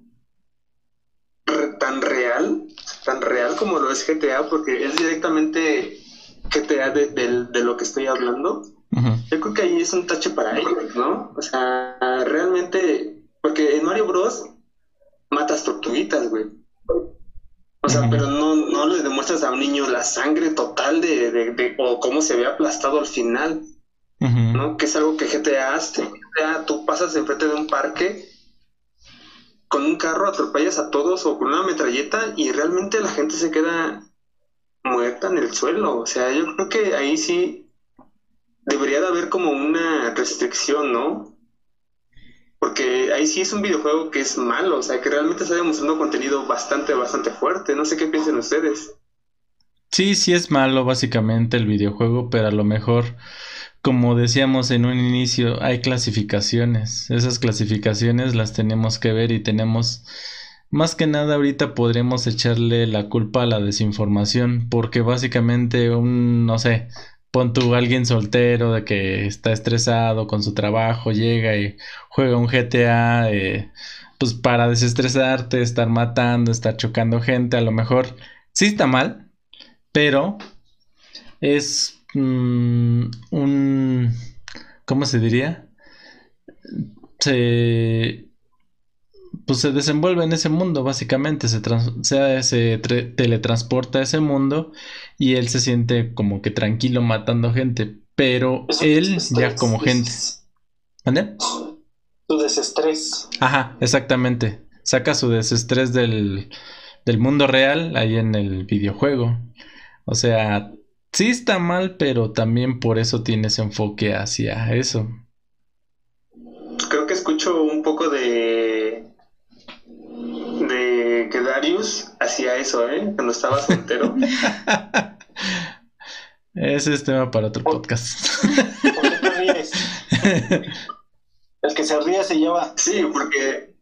tan real, tan real como lo es GTA, porque es directamente GTA de, de, lo que estoy hablando, yo creo que ahí es un tache para ellos, ¿no? O sea, realmente, porque en Mario Bros. matas tortuguitas, güey. O sea, pero no, no le demuestras a un niño la sangre total de, de, o cómo se ve aplastado al final, ¿no? Que es algo que GTA hace. GTA, tú pasas enfrente de un parque con un carro, atropellas a todos o con una metralleta y realmente la gente se queda muerta en el suelo. O sea, yo creo que ahí sí debería de haber como una restricción, ¿no? Porque ahí sí es un videojuego que es malo, o sea, que realmente está demostrando contenido bastante, bastante fuerte. No sé qué piensan ustedes. Sí, sí es malo básicamente el videojuego, pero a lo mejor, como decíamos en un inicio, hay clasificaciones. Esas clasificaciones las tenemos que ver y tenemos más que nada ahorita podremos echarle la culpa a la desinformación, porque básicamente un, no sé, pon tú alguien soltero de que está estresado con su trabajo, llega y juega un GTA, eh, pues para desestresarte, estar matando, estar chocando gente, a lo mejor sí está mal, pero es mm, un, ¿cómo se diría? Se, pues se desenvuelve en ese mundo, básicamente, se, se teletransporta a ese mundo y él se siente como que tranquilo matando gente, pero él ya como gente. ¿Ande? Su desestrés. Ajá, exactamente. Saca su desestrés del, del mundo real ahí en el videojuego. O sea, sí está mal, pero también por eso tiene ese enfoque hacia eso. Creo que escucho un poco de que Darius hacía eso, ¿eh? Cuando estaba soltero. (laughs) Ese es tema para otro podcast. ¿Por qué te ríes? El que se ríe se lleva. Sí, porque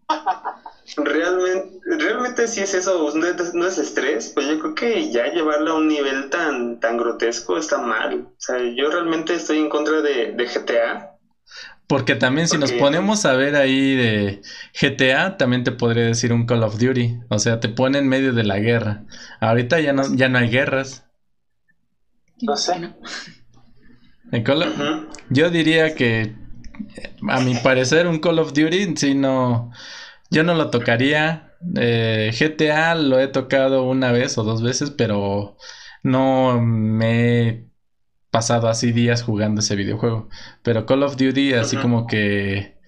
realmente, realmente si es eso, no es, estrés, pues yo creo que ya llevarlo a un nivel tan, tan grotesco está mal. O sea, yo realmente estoy en contra de, de GTA porque también si nos ponemos a ver ahí de GTA, también te podría decir un Call of Duty. O sea, te pone en medio de la guerra. Ahorita ya no, ya no hay guerras. No sé. Yo diría que, a mi parecer, un Call of Duty, si no, yo no lo tocaría. Eh, GTA lo he tocado una vez o dos veces, pero no me pasado así días jugando ese videojuego. Pero Call of Duty, así como que.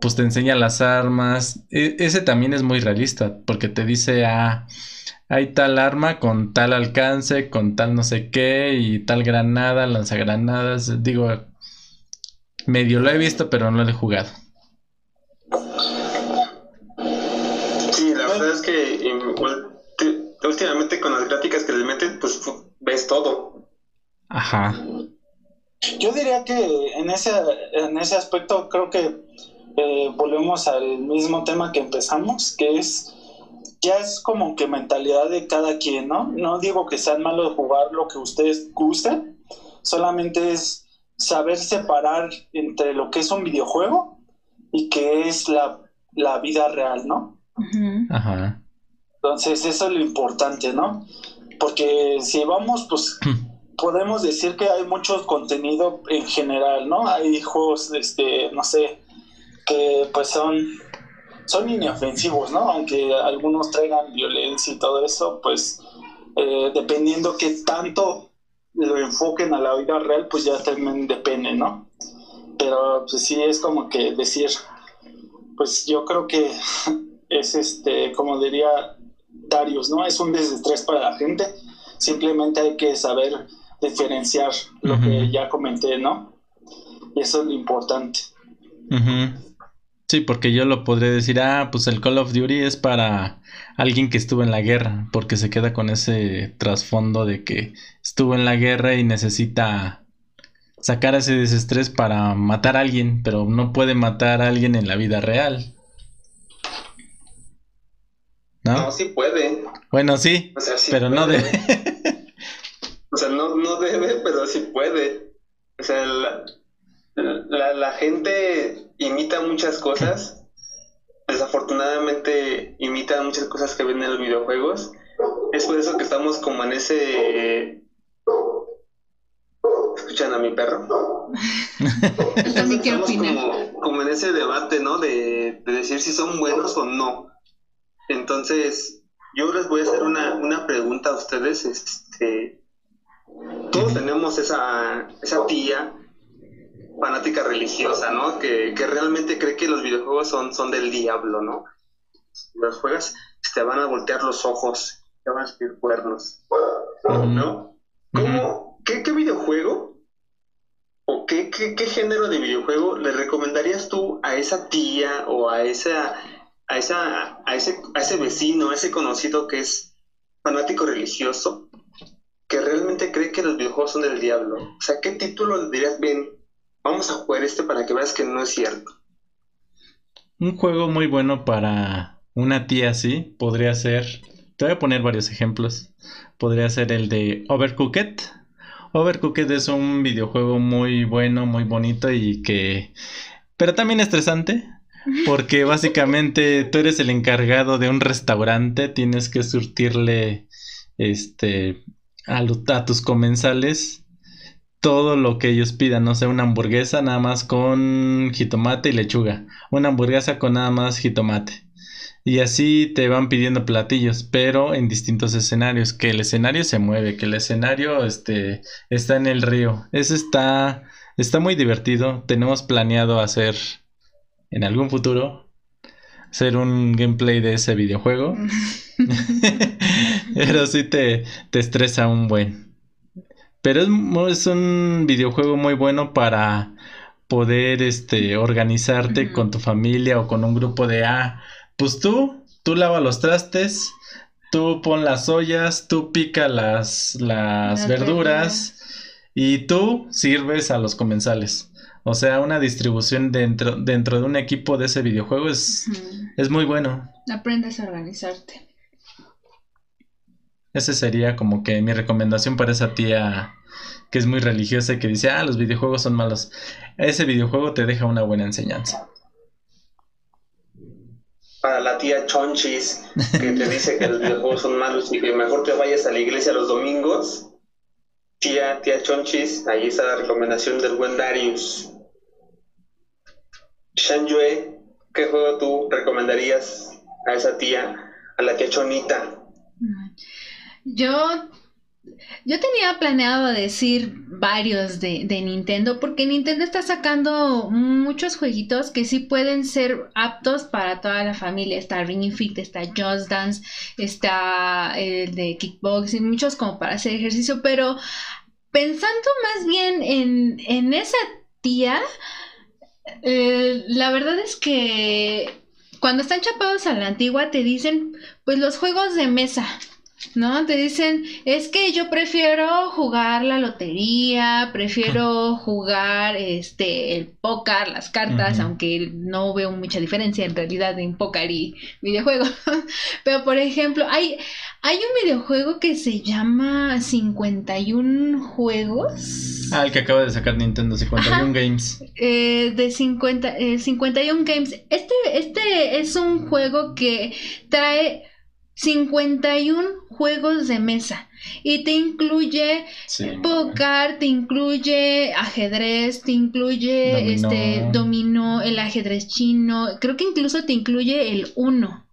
Pues te enseña las armas. E, ese también es muy realista. Porque te dice, ah, hay tal arma con tal alcance, con tal no sé qué, y tal granada, lanzagranadas. Digo, medio lo he visto, pero no lo he jugado. Sí, la verdad es que últimamente con las gráficas que le meten, pues ves todo. Ajá. Yo diría que en ese, en ese aspecto creo que eh, volvemos al mismo tema que empezamos, que es, ya es como que mentalidad de cada quien, ¿no? No digo que sea malo jugar lo que ustedes gusten, solamente es saber separar entre lo que es un videojuego y que es la, la vida real, ¿no? Ajá. Entonces eso es lo importante, ¿no? Porque si vamos, pues (clears throat) podemos decir que hay mucho contenido en general, ¿no? Hay juegos, este, no sé, que pues son, son inofensivos, ¿no? Aunque algunos traigan violencia y todo eso, pues eh, dependiendo que tanto lo enfoquen a la vida real, pues ya también depende, ¿no? Pero pues sí es como que decir, pues yo creo que (laughs) es este, como diría Darius, ¿no? Es un desestrés para la gente. Simplemente hay que saber diferenciar lo que ya comenté, ¿no? Y eso es lo importante. Sí, porque yo lo podré decir, ah, pues el Call of Duty es para alguien que estuvo en la guerra, porque se queda con ese trasfondo de que estuvo en la guerra y necesita sacar ese desestrés para matar a alguien, pero no puede matar a alguien en la vida real. ¿No? No, sí puede. Bueno, sí, pero no debe. O sea, no, no debe, pero sí puede. O sea, la, la, gente imita muchas cosas. Desafortunadamente imita muchas cosas que ven en los videojuegos. Es por eso que estamos como en ese... ¿Escuchan a mi perro? estamos como, como, en ese debate, ¿no? De, de decir si son buenos o no. Entonces, yo les voy a hacer una, una pregunta a ustedes. Este, todos tenemos esa, esa tía fanática religiosa, ¿no? Que, realmente cree que los videojuegos son, son del diablo, ¿no? Si los juegas, te van a voltear los ojos, te van a escribir cuernos, ¿no? ¿Cómo, qué, videojuego o qué, qué, género de videojuego le recomendarías tú a esa tía o a esa a esa a ese a ese vecino, a ese conocido que es fanático religioso que realmente cree que los videojuegos son del diablo. O sea, ¿qué título dirías bien? Vamos a jugar este para que veas que no es cierto. Un juego muy bueno para una tía así podría ser. Te voy a poner varios ejemplos. Podría ser el de Overcooked Overcooked es un videojuego muy bueno, muy bonito y que... Pero también estresante. (laughs) Porque básicamente tú eres el encargado de un restaurante, tienes que surtirle este a, tus comensales todo lo que ellos pidan, no sé, una hamburguesa nada más con jitomate y lechuga, una hamburguesa con nada más jitomate. Y así te van pidiendo platillos, pero en distintos escenarios, que el escenario se mueve, que el escenario este, está en el río. Eso está, está muy divertido. Tenemos planeado hacer en algún futuro, hacer un gameplay de ese videojuego. (laughs) pero sí te, te estresa un buen. Pero es, es, un videojuego muy bueno para poder este, organizarte con tu familia o con un grupo de A. pues tú, tú lava los trastes, tú pon las ollas, tú pica las, las, verduras, y tú sirves a los comensales. O sea, una distribución dentro, dentro de un equipo de ese videojuego es, es muy bueno. Aprendes a organizarte. Ese sería como que mi recomendación para esa tía que es muy religiosa y que dice, ah, los videojuegos son malos. Ese videojuego te deja una buena enseñanza. Para la tía Chonchis, que te dice que los videojuegos son malos y que mejor te vayas a la iglesia los domingos. Tía, tía Chonchis, ahí está la recomendación del buen Darius. Shanjue, ¿qué juego tú recomendarías a esa tía, a la tía Chonita? Yo, yo tenía planeado decir varios de, de, Nintendo porque Nintendo está sacando muchos jueguitos que sí pueden ser aptos para toda la familia. Está Ring Fit, está Just Dance, está el de Kickboxing, muchos como para hacer ejercicio, pero pensando más bien en, en esa tía, eh, la verdad es que cuando están chapados a la antigua te dicen pues los juegos de mesa ¿no? Te dicen, es que yo prefiero jugar la lotería, prefiero jugar este el póker, las cartas, aunque no veo mucha diferencia en realidad en póker y videojuegos. (laughs) Pero por ejemplo, hay, hay un videojuego que se llama 51 juegos. Ah, el que acaba de sacar Nintendo, 51 Games. Eh, de 50, 51 eh, Games. Este, este es un juego que trae 51 juegos de mesa y te incluye póker, te incluye ajedrez, te incluye dominó. este dominó, el ajedrez chino, creo que incluso te incluye el uno.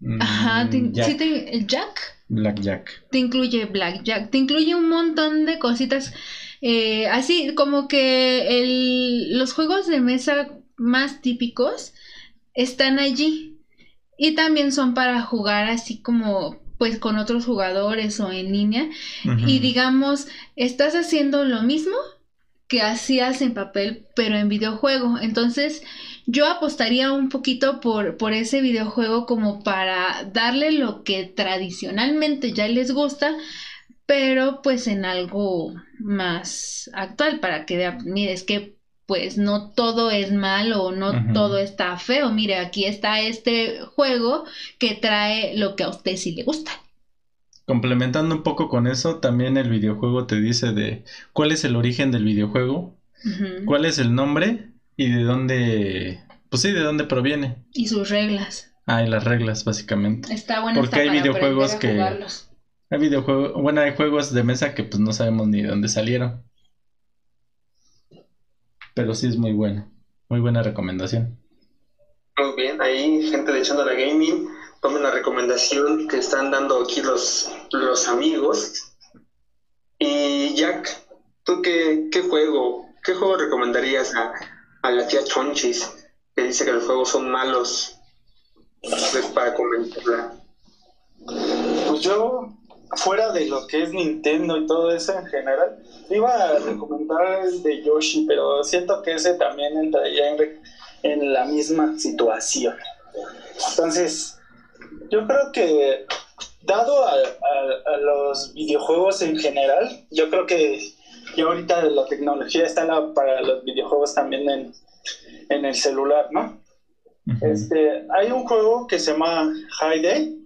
Mm, Ajá, te, el Jack. Blackjack. Te incluye Blackjack, te incluye un montón de cositas. Eh, así como que el, los juegos de mesa más típicos están allí. Y también son para jugar así como pues con otros jugadores o en línea. Y digamos, estás haciendo lo mismo que hacías en papel, pero en videojuego. Entonces, yo apostaría un poquito por, por ese videojuego como para darle lo que tradicionalmente ya les gusta, pero pues en algo más actual para que vean, mire, es que pues no todo es malo o no todo está feo. Mire, aquí está este juego que trae lo que a usted sí le gusta. Complementando un poco con eso, también el videojuego te dice de cuál es el origen del videojuego, cuál es el nombre y de dónde, pues sí, de dónde proviene. Y sus reglas. Ah, y las reglas, básicamente. Está bueno. Porque hay videojuegos que... Hay videojuegos, bueno, hay juegos de mesa que pues no sabemos ni de dónde salieron pero sí es muy buena. Muy buena recomendación. Muy bien, ahí gente de Echando la Gaming, tomen la recomendación que están dando aquí los, los amigos. Y Jack, ¿tú qué, qué juego, qué juego recomendarías a, a la tía Chonchis, que dice que los juegos son malos? Pues para comentarla. Pues yo fuera de lo que es Nintendo y todo eso en general, iba a recomendar el de Yoshi, pero siento que ese también entraría en, en la misma situación. Entonces, yo creo que dado a, los videojuegos en general, yo creo que ya ahorita la tecnología está para los videojuegos también en, en el celular, ¿no? este, hay un juego que se llama High Day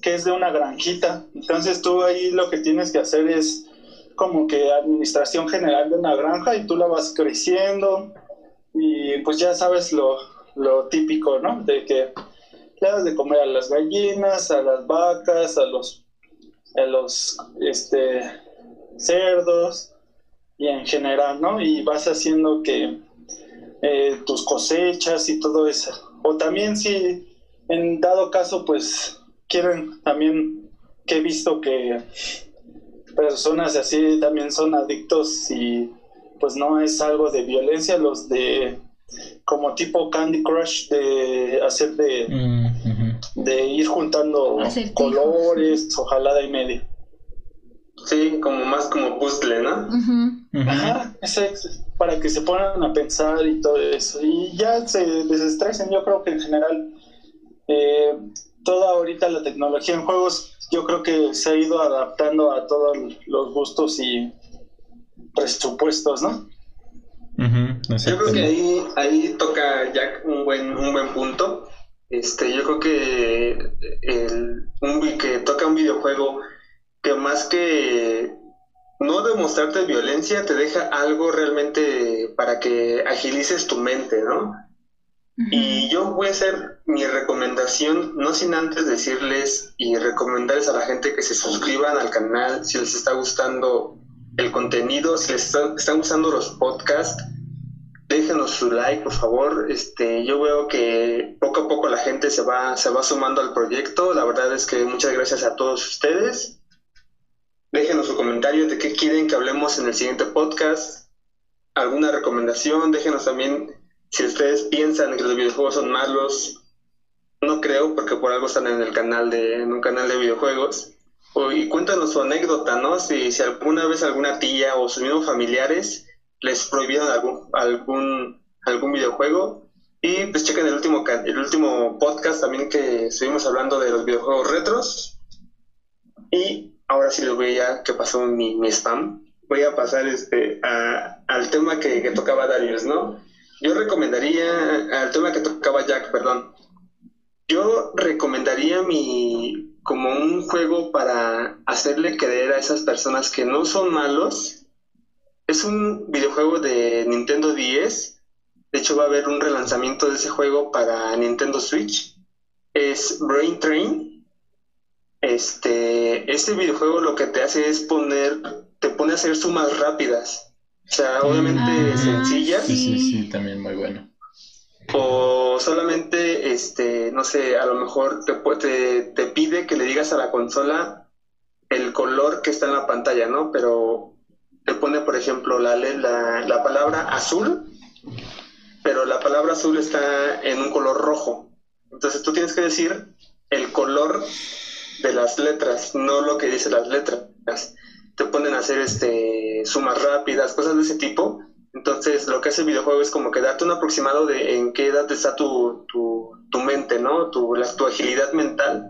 que es de una granjita. Entonces tú ahí lo que tienes que hacer es como que administración general de una granja y tú la vas creciendo y pues ya sabes lo, lo típico, ¿no? De que le das de comer a las gallinas, a las vacas, a los, a los este, cerdos y en general, ¿no? Y vas haciendo que eh, tus cosechas y todo eso. O también si en dado caso, pues quieren también que he visto que personas así también son adictos y pues no es algo de violencia, los de como tipo Candy Crush de hacer de, Mm, de ir juntando Acertijos. colores, ojalá y medio. Sí, como más como puzzle, ¿no? Ajá, para que se pongan a pensar y todo eso. Y ya se desestresen, yo creo que en general, eh, toda ahorita la tecnología en juegos, yo creo que se ha ido adaptando a todos los gustos y presupuestos, ¿no? Yo creo que ahí, ahí toca Jack un buen, un buen punto. Este, yo creo que el, un, que toca un videojuego que más que no demostrarte violencia, te deja algo realmente para que agilices tu mente, ¿no? Y yo voy a hacer mi recomendación, no sin antes decirles y recomendarles a la gente que se suscriban al canal si les está gustando el contenido, si les está- están gustando los podcasts, déjenos su like, por favor. Este, yo veo que poco a poco la gente se va, se va sumando al proyecto. La verdad es que muchas gracias a todos ustedes. Déjenos su comentario de qué quieren que hablemos en el siguiente podcast. Alguna recomendación, déjenos también si ustedes piensan que los videojuegos son malos. No creo, porque por algo están en el canal de, en un canal de videojuegos. O- y cuéntanos su anécdota, ¿no? Si, si alguna vez alguna tía o sus mismos familiares les prohibieron algún, algún, algún videojuego. Y pues chequen el último, el último podcast también que estuvimos hablando de los videojuegos retros. Y ahora sí les voy a, que pasó mi, mi spam, voy a pasar este, a- al tema que, que tocaba Darius, ¿no? Yo recomendaría, al tema que tocaba Jack, perdón. Yo recomendaría mi, como un juego para hacerle creer a esas personas que no son malos. Es un videojuego de Nintendo 10. De hecho, va a haber un relanzamiento de ese juego para Nintendo Switch. Es Brain Train. Este, este videojuego lo que te hace es poner, te pone a hacer sumas rápidas. O sea, obviamente Ah, sencillas Sí, sí, Sí. también muy bueno. o solamente, este, no sé, a lo mejor te, te, te pide que le digas a la consola el color que está en la pantalla, ¿no? Pero te pone, por ejemplo, la, la, la palabra azul, pero la palabra azul está en un color rojo. Entonces tú tienes que decir el color de las letras, no lo que dice las letras. Te ponen a hacer este sumas rápidas, cosas de ese tipo. Entonces, lo que hace el videojuego es como que darte un aproximado de en qué edad está tu, tu, tu mente, ¿no? Tu, la, tu agilidad mental.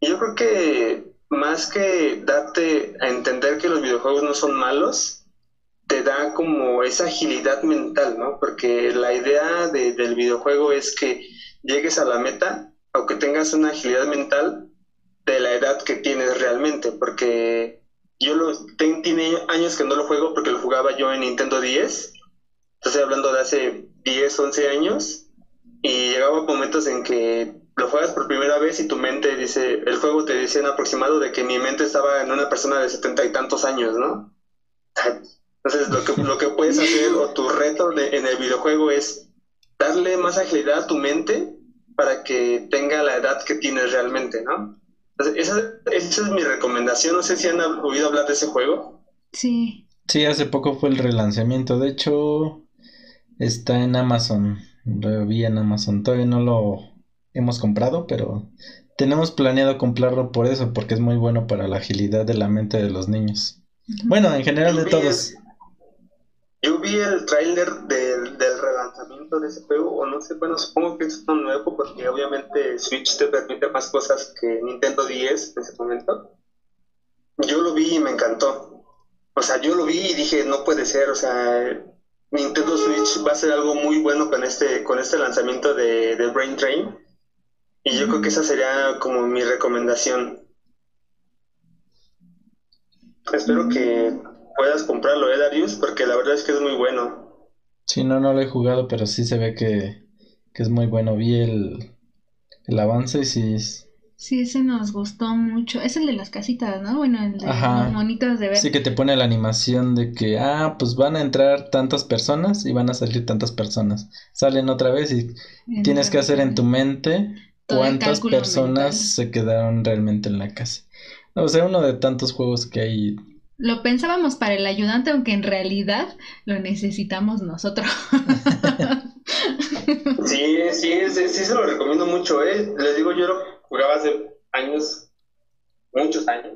Y yo creo que más que darte a entender que los videojuegos no son malos, te da como esa agilidad mental, ¿no? Porque la idea de- del videojuego es que llegues a la meta o que tengas una agilidad mental de la edad que tienes realmente, porque yo lo ten- tiene años que no lo juego porque lo jugaba yo en Nintendo 10. Estoy hablando de hace 10, 11 años y llegaba momentos en que lo juegas por primera vez y tu mente dice, el juego te dice en aproximado de que mi mente estaba en una persona de setenta y tantos años, ¿no? Entonces lo que, lo que puedes hacer o tu reto de- en el videojuego es darle más agilidad a tu mente para que tenga la edad que tienes realmente, ¿no? Entonces, esa, esa es mi recomendación. No sé si han oído hablar de ese juego. Sí. Sí, hace poco fue el relanzamiento. De hecho, está en Amazon. Lo vi en Amazon. Todavía no lo hemos comprado, pero tenemos planeado comprarlo por eso, porque es muy bueno para la agilidad de la mente de los niños. Bueno, en general de todos. Yo vi el tráiler del, del relanzamiento de ese juego, o no sé, bueno, supongo que es uno nuevo porque obviamente Switch te permite más cosas que Nintendo 10 en ese momento. Yo lo vi y me encantó. O sea, yo lo vi y dije, no puede ser, o sea, Nintendo Switch va a ser algo muy bueno con este, con este lanzamiento de, de Brain Train. Y yo creo que esa sería como mi recomendación. Espero que puedas comprarlo, ¿eh, Darius? Porque la verdad es que es muy bueno. Sí, no, no lo he jugado, pero sí se ve que, que es muy bueno. Vi el, el avance y sí, es- Sí, ese nos gustó mucho. Es el de las casitas, ¿no? Bueno, el de Ajá. los monitos de ver. sí que te pone la animación de que, ah, pues van a entrar tantas personas y van a salir tantas personas. Salen otra vez y tienes que hacer en tu mente cuántas personas mental. se quedaron realmente en la casa. O sea, uno de tantos juegos que hay. Lo pensábamos para el ayudante, aunque en realidad lo necesitamos nosotros. (laughs) Sí, sí, sí, sí se lo recomiendo mucho, ¿eh? Les digo, yo lo jugaba hace años, muchos años.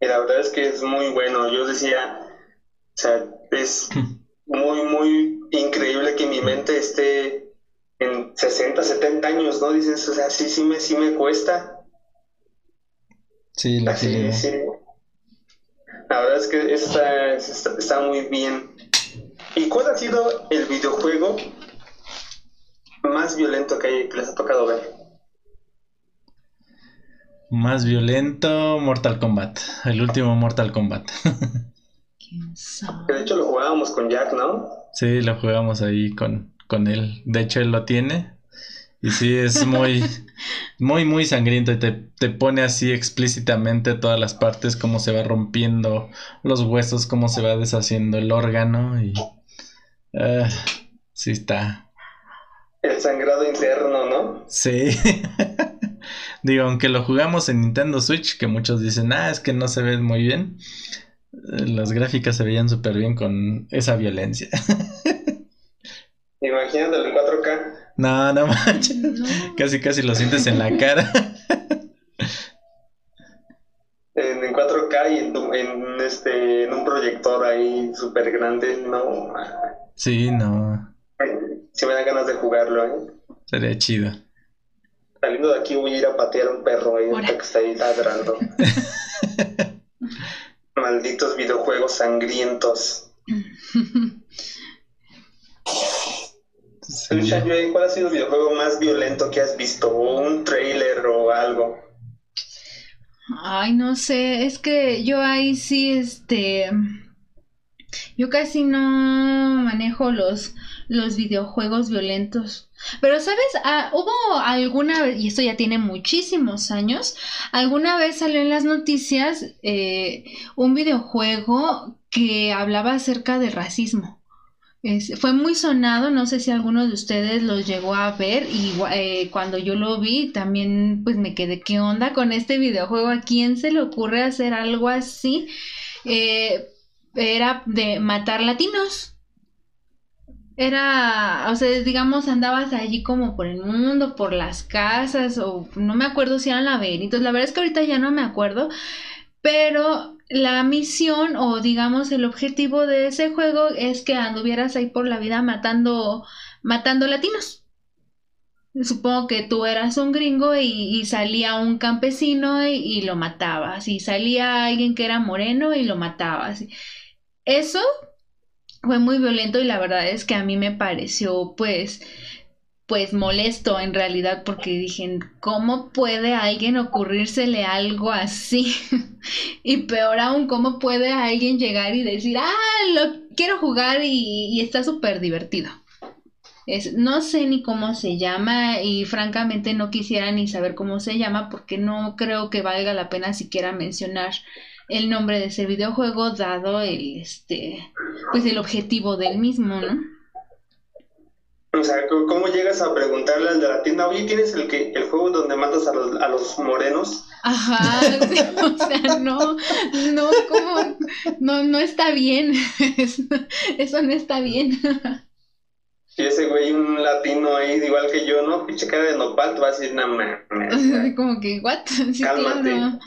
Y la verdad es que es muy bueno. Yo decía, o sea, es (laughs) muy, muy increíble que mi mente esté en 60, 70 años, ¿no? Dices, o sea, sí, sí me, sí me cuesta. Sí, la Así, sí. La verdad es que está, está, está muy bien. ¿Y cuál ha sido el videojuego más violento que, hay- que les ha tocado ver? Más violento, Mortal Kombat. El último Mortal Kombat. ¿Quién sabe? Que de hecho lo jugábamos con Jack, ¿no? (laughs) Sí, lo jugamos ahí con, con él. De hecho, él lo tiene. Y sí, es muy, muy, muy sangriento. Y te, te pone así explícitamente todas las partes, cómo se va rompiendo los huesos, cómo se va deshaciendo el órgano. Y. ah, sí, está. El sangrado interno, ¿no? Sí. (laughs) Digo, aunque lo jugamos en Nintendo Switch, que muchos dicen, ah, es que no se ve muy bien. eh, Las gráficas se veían súper bien con esa violencia. (laughs) Imagínatelo en 4K. No, no manches. No. Casi, casi lo sientes en la cara. En, en 4K y en, tu- en, este, en un proyector ahí súper grande. No, Sí, no. si me dan ganas de jugarlo, ¿eh? Sería chido. Saliendo de aquí voy a ir a patear a un perro ahí ahorita Ora. que está ahí ladrando. (laughs) Malditos videojuegos sangrientos. (laughs) Sí. Lucha, ¿cuál ha sido el videojuego más violento que has visto? ¿O un trailer o algo? Ay, no sé, es que yo ahí sí, este, yo casi no manejo los, los videojuegos violentos. Pero, ¿sabes? Ah, hubo alguna vez, y esto ya tiene muchísimos años, alguna vez salió en las noticias eh, un videojuego que hablaba acerca del racismo. Es- fue muy sonado, no sé si alguno de ustedes lo llegó a ver y eh, cuando yo lo vi también pues me quedé, ¿qué onda con este videojuego? ¿A quién se le ocurre hacer algo así? Eh, era de matar latinos. Era, o sea, digamos, andabas allí como por el mundo, por las casas, o no me acuerdo si eran laberintos, la verdad es que ahorita ya no me acuerdo, pero la misión o digamos el objetivo de ese juego es que anduvieras ahí por la vida matando, matando latinos. Supongo que tú eras un gringo y, salía un campesino y lo matabas, y salía alguien que era moreno y lo matabas. Eso fue muy violento y la verdad es que a mí me pareció pues pues molesto en realidad porque dije, ¿cómo puede a alguien ocurrírsele algo así? (laughs) y peor aún, ¿cómo puede a alguien llegar y decir, ah, lo quiero jugar y, está súper divertido? Es, no sé ni cómo se llama y francamente no quisiera ni saber cómo se llama porque no creo que valga la pena siquiera mencionar el nombre de ese videojuego dado el este pues el objetivo del mismo, ¿no? O sea, ¿cómo cómo llegas a preguntarle al de la tienda, oye, ¿tienes el, que, el juego donde matas a los, a los morenos? Ajá, (laughs) o sea, no, no, como, no, no está bien, (laughs) eso, no está bien. Y ese güey, un latino ahí, igual que yo, ¿no? Pinche cara de nopal, te va a decir, no mames. Como que, ¿what? (laughs) Sí, Cálmate. claro.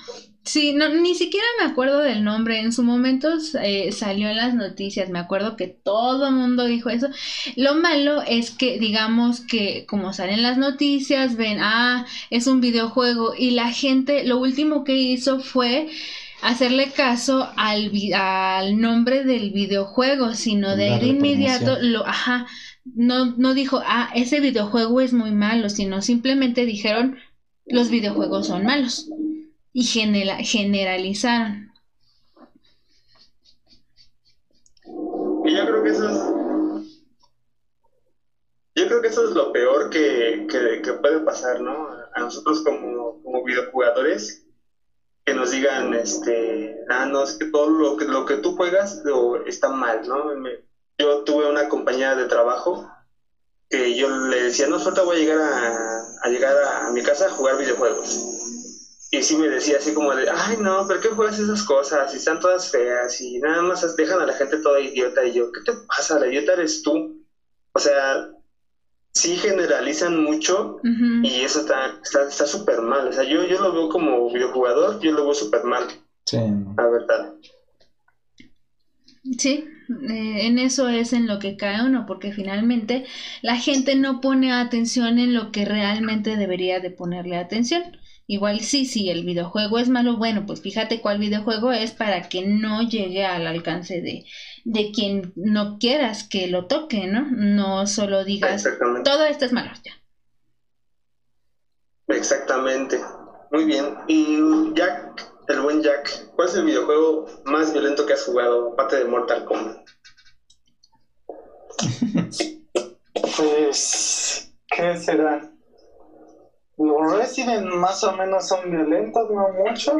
Sí, no, ni siquiera me acuerdo del nombre. En su momento eh, salió en las noticias. Me acuerdo que todo el mundo dijo eso. Lo malo es que, digamos que como salen las noticias, ven, ah, es un videojuego. Y la gente, lo último que hizo fue hacerle caso al, al nombre del videojuego, sino de ir de inmediato lo, ajá, no, no dijo, ah, ese videojuego es muy malo, sino simplemente dijeron, los videojuegos son malos. Y generalizaron. Y yo creo que eso es. Yo creo que eso es lo peor que, que, puede pasar, ¿no? A nosotros como, como videojugadores, que nos digan, este, ah, no, es que todo lo que, lo que tú juegas está mal, ¿no? yo tuve una compañía de trabajo que yo le decía, no, falta voy a llegar a, a llegar a, mi casa a jugar videojuegos. Y sí me decía así como de, ay no, pero ¿qué juegas esas cosas? Y están todas feas y nada más dejan a la gente toda idiota. Y yo, ¿qué te pasa? La idiota eres tú. O sea, sí generalizan mucho y eso está está súper mal. O sea, yo, yo lo veo como videojugador, yo lo veo súper mal. Sí. La verdad. Sí, eh, en eso es en lo que cae uno, porque finalmente la gente no pone atención en lo que realmente debería de ponerle atención. Igual sí, si el videojuego es malo, bueno, pues fíjate cuál videojuego es para que no llegue al alcance de, de quien no quieras que lo toque, ¿no? No solo digas, todo esto es malo, ya. Exactamente. Muy bien. Y Jack, el buen Jack, ¿cuál es el videojuego más violento que has jugado, aparte de Mortal Kombat? (laughs) pues, ¿qué será? Los Resident más o menos son violentos, no mucho.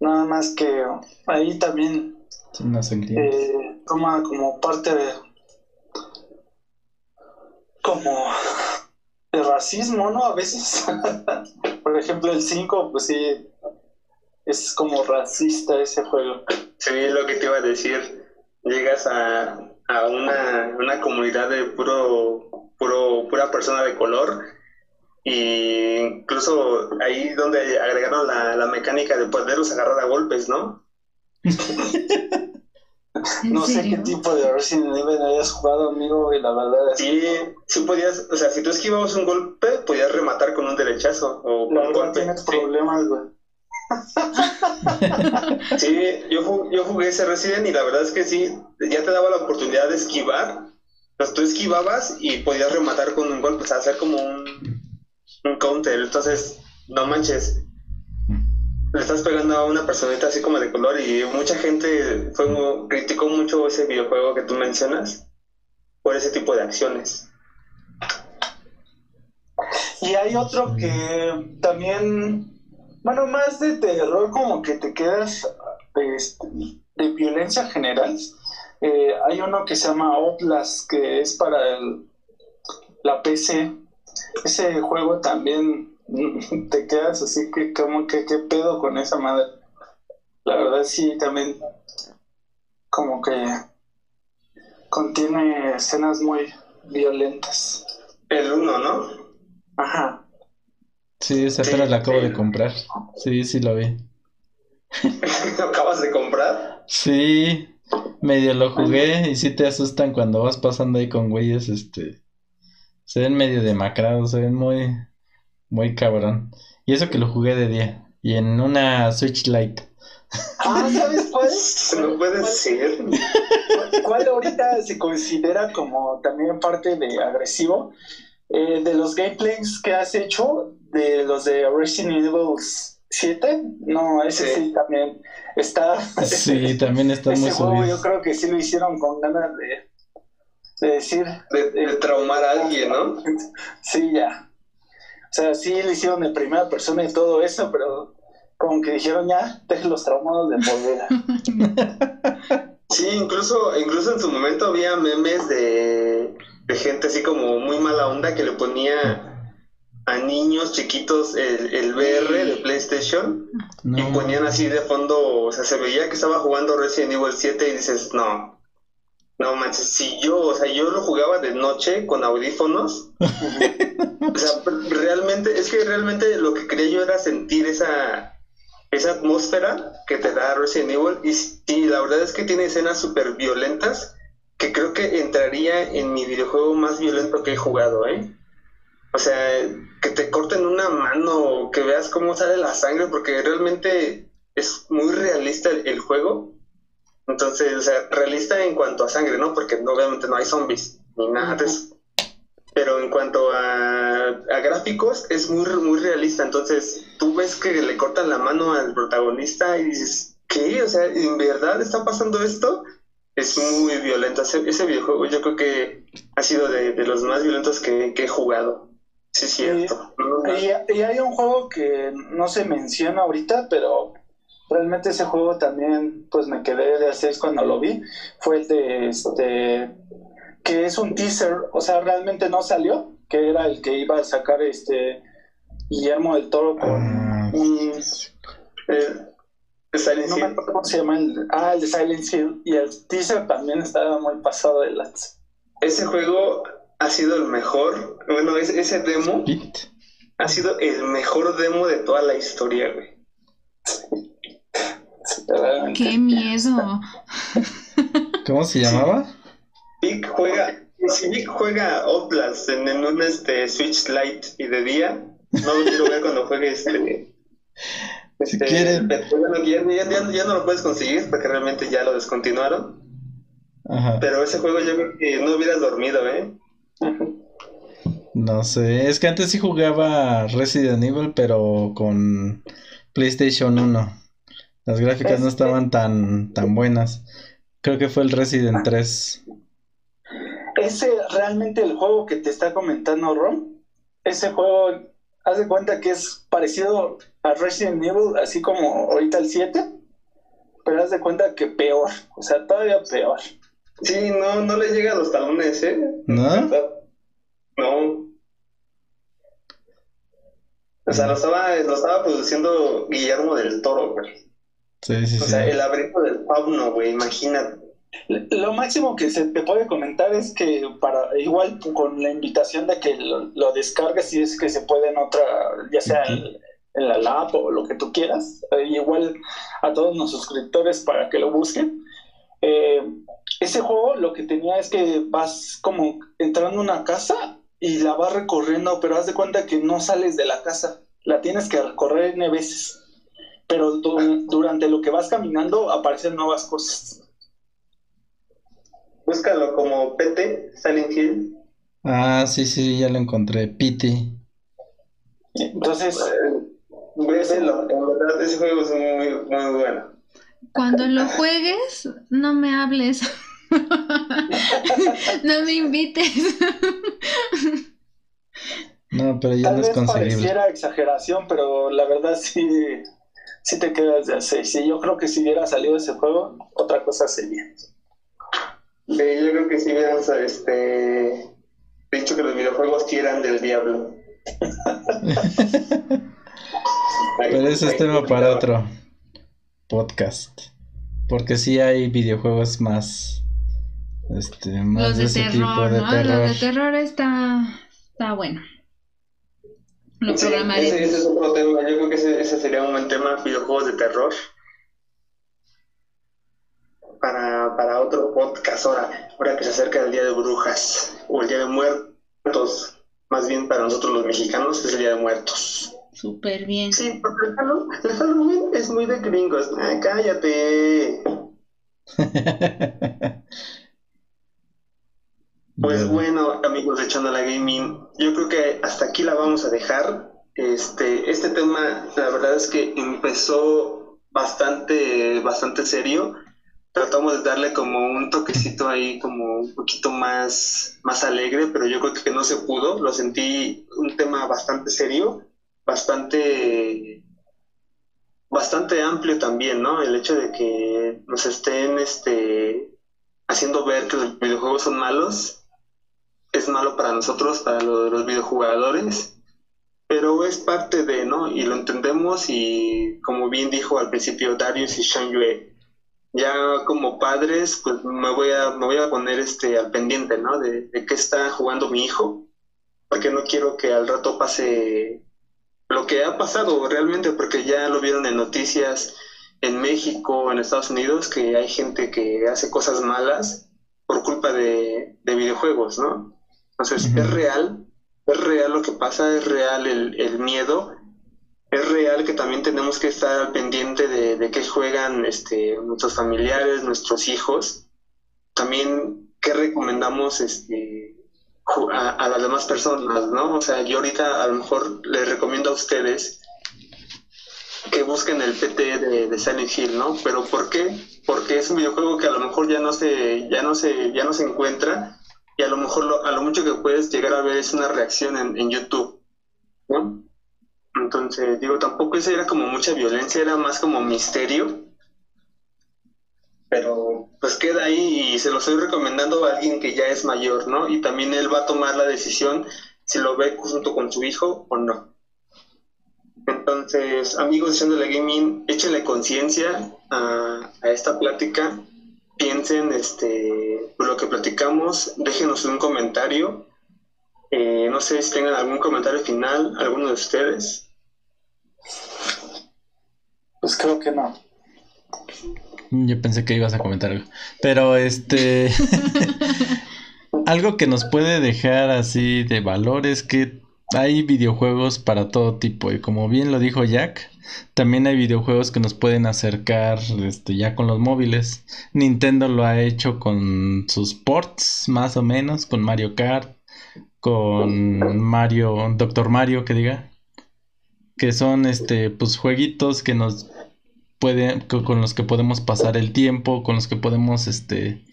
Nada más que ahí también eh, toma como parte de como de racismo, ¿no? A veces. (laughs) Por ejemplo, el 5, pues sí, es como racista ese juego. Sí, lo que te iba a decir. Llegas a, a una, una comunidad de puro, puro, pura persona de color y incluso ahí donde agregaron la, la mecánica de poderlos agarrar a golpes, ¿no? no sé qué tipo de Resident Evil hayas jugado, amigo, y la verdad es Sí, sí podías, o sea, si tú esquivabas un golpe, podías rematar con un derechazo o con un golpe. tienes problemas, güey. sí, yo, yo jugué ese Resident y la verdad es que sí, ya te daba la oportunidad de esquivar. Entonces tú esquivabas y podías rematar con un golpe, o sea, hacer como un un counter. Entonces, no manches, le estás pegando a una personita así como de color y mucha gente fue criticó mucho ese videojuego que tú mencionas por ese tipo de acciones. Y hay otro que también, bueno, más de terror, como que te quedas este, de, violencia general. Eh, hay uno que se llama Outlast, que es para el, la PC ese juego también te quedas así que como que qué pedo con esa madre. La verdad sí también como que contiene escenas muy violentas. El uno, ¿no? Ajá. Sí, esa sí, la acabo de comprar. Sí, sí lo vi. (laughs) ¿Lo acabas de comprar? Sí, medio lo jugué y sí te asustan cuando vas pasando ahí con güeyes, este, se ven medio demacrados, se ven muy, muy cabrón. Y eso que lo jugué de día. Y en una Switch Lite. Ah, ¿sabes cuál? (laughs) No puede ser. ¿Cuál ahorita se considera como también parte de agresivo? Eh, de los gameplays que has hecho, de los de Resident Evil 7, no, ese sí, también está. Sí, también está (laughs) muy juego Yo creo que sí lo hicieron con ganas de de decir. De, traumar a alguien, ¿no? (laughs) Sí, ya. O sea, sí le hicieron de primera persona y todo eso, pero como que dijeron ya, dejen los traumados de volver. (laughs) sí, incluso, incluso en su momento había memes de, de gente así como muy mala onda que le ponía a niños chiquitos el, el VR de PlayStation y ponían así de fondo, o sea, se veía que estaba jugando Resident Evil 7 y dices, no, no manches, si yo, o sea, yo lo jugaba de noche con audífonos. (laughs) o sea, realmente, es que realmente lo que quería yo era sentir esa, esa atmósfera que te da Resident Evil. Y sí, la verdad es que tiene escenas súper violentas que creo que entraría en mi videojuego más violento que he jugado, ¿eh? O sea, que te corten una mano, que veas cómo sale la sangre, porque realmente es muy realista el, juego. Entonces, o sea, realista en cuanto a sangre, ¿no? Porque obviamente no hay zombies ni nada de eso. Pero en cuanto a, a, gráficos, es muy, muy realista. Entonces, tú ves que le cortan la mano al protagonista y dices, ¿qué? O sea, ¿en verdad está pasando esto? Es muy violento. Ese, videojuego yo creo que ha sido de, los más violentos que, he jugado. Sí, cierto. Y, y, hay un juego que no se menciona ahorita, pero realmente ese juego también, pues me quedé de hacer cuando lo vi. Fue el de este que es un teaser, o sea, realmente no salió, que era el que iba a sacar este Guillermo del Toro con ah, un... Eh, no me acuerdo cómo se llama el, ah, el de Silent Hill y el teaser también estaba muy pasado de las ese juego ha sido el mejor bueno ese, ese demo ha sido el mejor demo de toda la historia güey qué miedo (laughs) ¿cómo se llamaba? Vic juega, si Vic juega Outlast en, un este, Switch Lite y de día, no lo quiero ver cuando juegue este. (laughs) si este, quieren. ya, no lo puedes conseguir porque realmente ya lo descontinuaron. Ajá. Pero ese juego yo creo que no hubieras dormido, ¿eh? No sé, es que antes sí jugaba Resident Evil, pero con PlayStation 1. Las gráficas no estaban tan, tan buenas. Creo que fue el Resident 3 ese realmente el juego que te está comentando Ron, ese juego, haz de cuenta que es parecido a Resident Evil, así como ahorita el 7, pero haz de cuenta que peor, o sea, todavía peor. Sí, no, no le llega a los talones, ¿eh? ¿No? No. O sea, lo estaba, lo estaba produciendo Guillermo del Toro, güey. Sí, sí, o sea, el laberinto del fauno, güey, imagínate. Lo máximo que se te puede comentar es que para igual con la invitación de que lo, descargues y es que se puede en otra, ya sea en, la lab o lo que tú quieras, eh, igual a todos los suscriptores para que lo busquen. Eh, ese juego lo que tenía es que vas como entrando a una casa y la vas recorriendo, pero haz de cuenta que no sales de la casa, la tienes que recorrer N veces, pero durante lo que vas caminando aparecen nuevas cosas. Búscalo como PT, Silent Hill. Ah, sí, sí, ya lo encontré. PT. Entonces, Véselo, en verdad ese juego es muy, muy bueno. Cuando lo juegues, no me hables. (laughs) no me invites. no, pero ya Tal no es vez pareciera exageración, pero la verdad sí, sí te quedas de hacer. Sí, yo creo que si hubiera salido ese juego, otra cosa sería. Sí, yo creo que sí hubiéramos este, dicho que los videojuegos quieran del diablo. (laughs) Pero ese es tema para otro podcast. Porque sí hay videojuegos más. Este, más de, ese tipo de terror. Los de terror está, está bueno. Lo sí, ese, ese, es otro tema. Yo creo que ese, ese sería un buen tema: videojuegos de terror para, para otro podcast ahora, ahora que se acerca el Día de Brujas o el Día de Muertos, más bien para nosotros los mexicanos es el Día de Muertos. Súper bien. Sí, porque el Halloween, es muy de gringos. cállate. (laughs) pues bueno, amigos de Channel Gaming, yo creo que hasta aquí la vamos a dejar. Este, este tema, la verdad es que empezó bastante, bastante serio tratamos de darle como un toquecito ahí como un poquito más, más alegre, pero yo creo que no se pudo. Lo sentí un tema bastante serio, bastante bastante amplio también, ¿no? El hecho de que nos estén este haciendo ver que los videojuegos son malos es malo para nosotros, para los videojugadores, pero es parte de, ¿no? Y lo entendemos y como bien dijo al principio Darius y Sean Yue, ya como padres, pues me voy a, me voy a poner este al pendiente, ¿no? De, de qué está jugando mi hijo, porque no quiero que al rato pase lo que ha pasado realmente, porque ya lo vieron en noticias en México, en Estados Unidos, que hay gente que hace cosas malas por culpa de, videojuegos, ¿no? Entonces, es real, es real lo que pasa, es real el, el miedo es real que también tenemos que estar al pendiente de, de qué juegan este, nuestros familiares, nuestros hijos. También qué recomendamos este, a, las demás personas, ¿no? O sea, yo ahorita a lo mejor les recomiendo a ustedes que busquen el PT de, de Silent Hill, ¿no? Pero ¿por qué? Porque es un videojuego que a lo mejor ya no se, ya no se, ya no se encuentra y a lo mejor a lo mucho que puedes llegar a ver es una reacción en, YouTube. Entonces, digo, tampoco eso era como mucha violencia, era más como misterio. Pero pues queda ahí y se lo estoy recomendando a alguien que ya es mayor, ¿no? Y también él va a tomar la decisión si lo ve junto con su hijo o no. Entonces, amigos de la Gaming, échenle conciencia a, esta plática, piensen este, lo que platicamos, déjenos un comentario eh, no sé si tengan algún comentario final, alguno de ustedes. Pues creo que no. Yo pensé que ibas a comentar algo. Pero este. (laughs) algo que nos puede dejar así de valor es que hay videojuegos para todo tipo. Y como bien lo dijo Jack, también hay videojuegos que nos pueden acercar este, ya con los móviles. Nintendo lo ha hecho con sus ports, más o menos, con Mario Kart con Mario, Doctor Mario, que diga, que son este, pues jueguitos que nos pueden, con los que podemos pasar el tiempo, con los que podemos, este,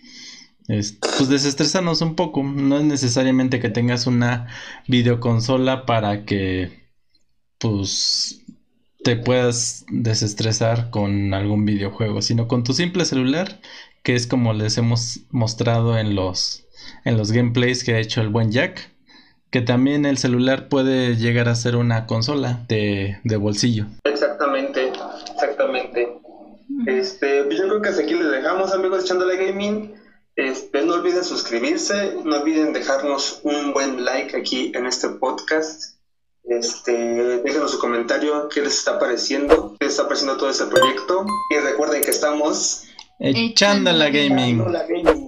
pues desestresarnos un poco. No es necesariamente que tengas una videoconsola para que, pues, te puedas desestresar con algún videojuego, sino con tu simple celular, que es como les hemos mostrado en los en los gameplays que ha hecho el buen Jack que también el celular puede llegar a ser una consola de, bolsillo. Exactamente, exactamente. Este, pues yo creo que hasta aquí les dejamos, amigos de Echándole Gaming. Este, no olviden suscribirse, no olviden dejarnos un buen like aquí en este podcast. Este, déjenos su comentario, qué les está pareciendo, qué les está pareciendo todo este proyecto. Y recuerden que estamos echando la gaming.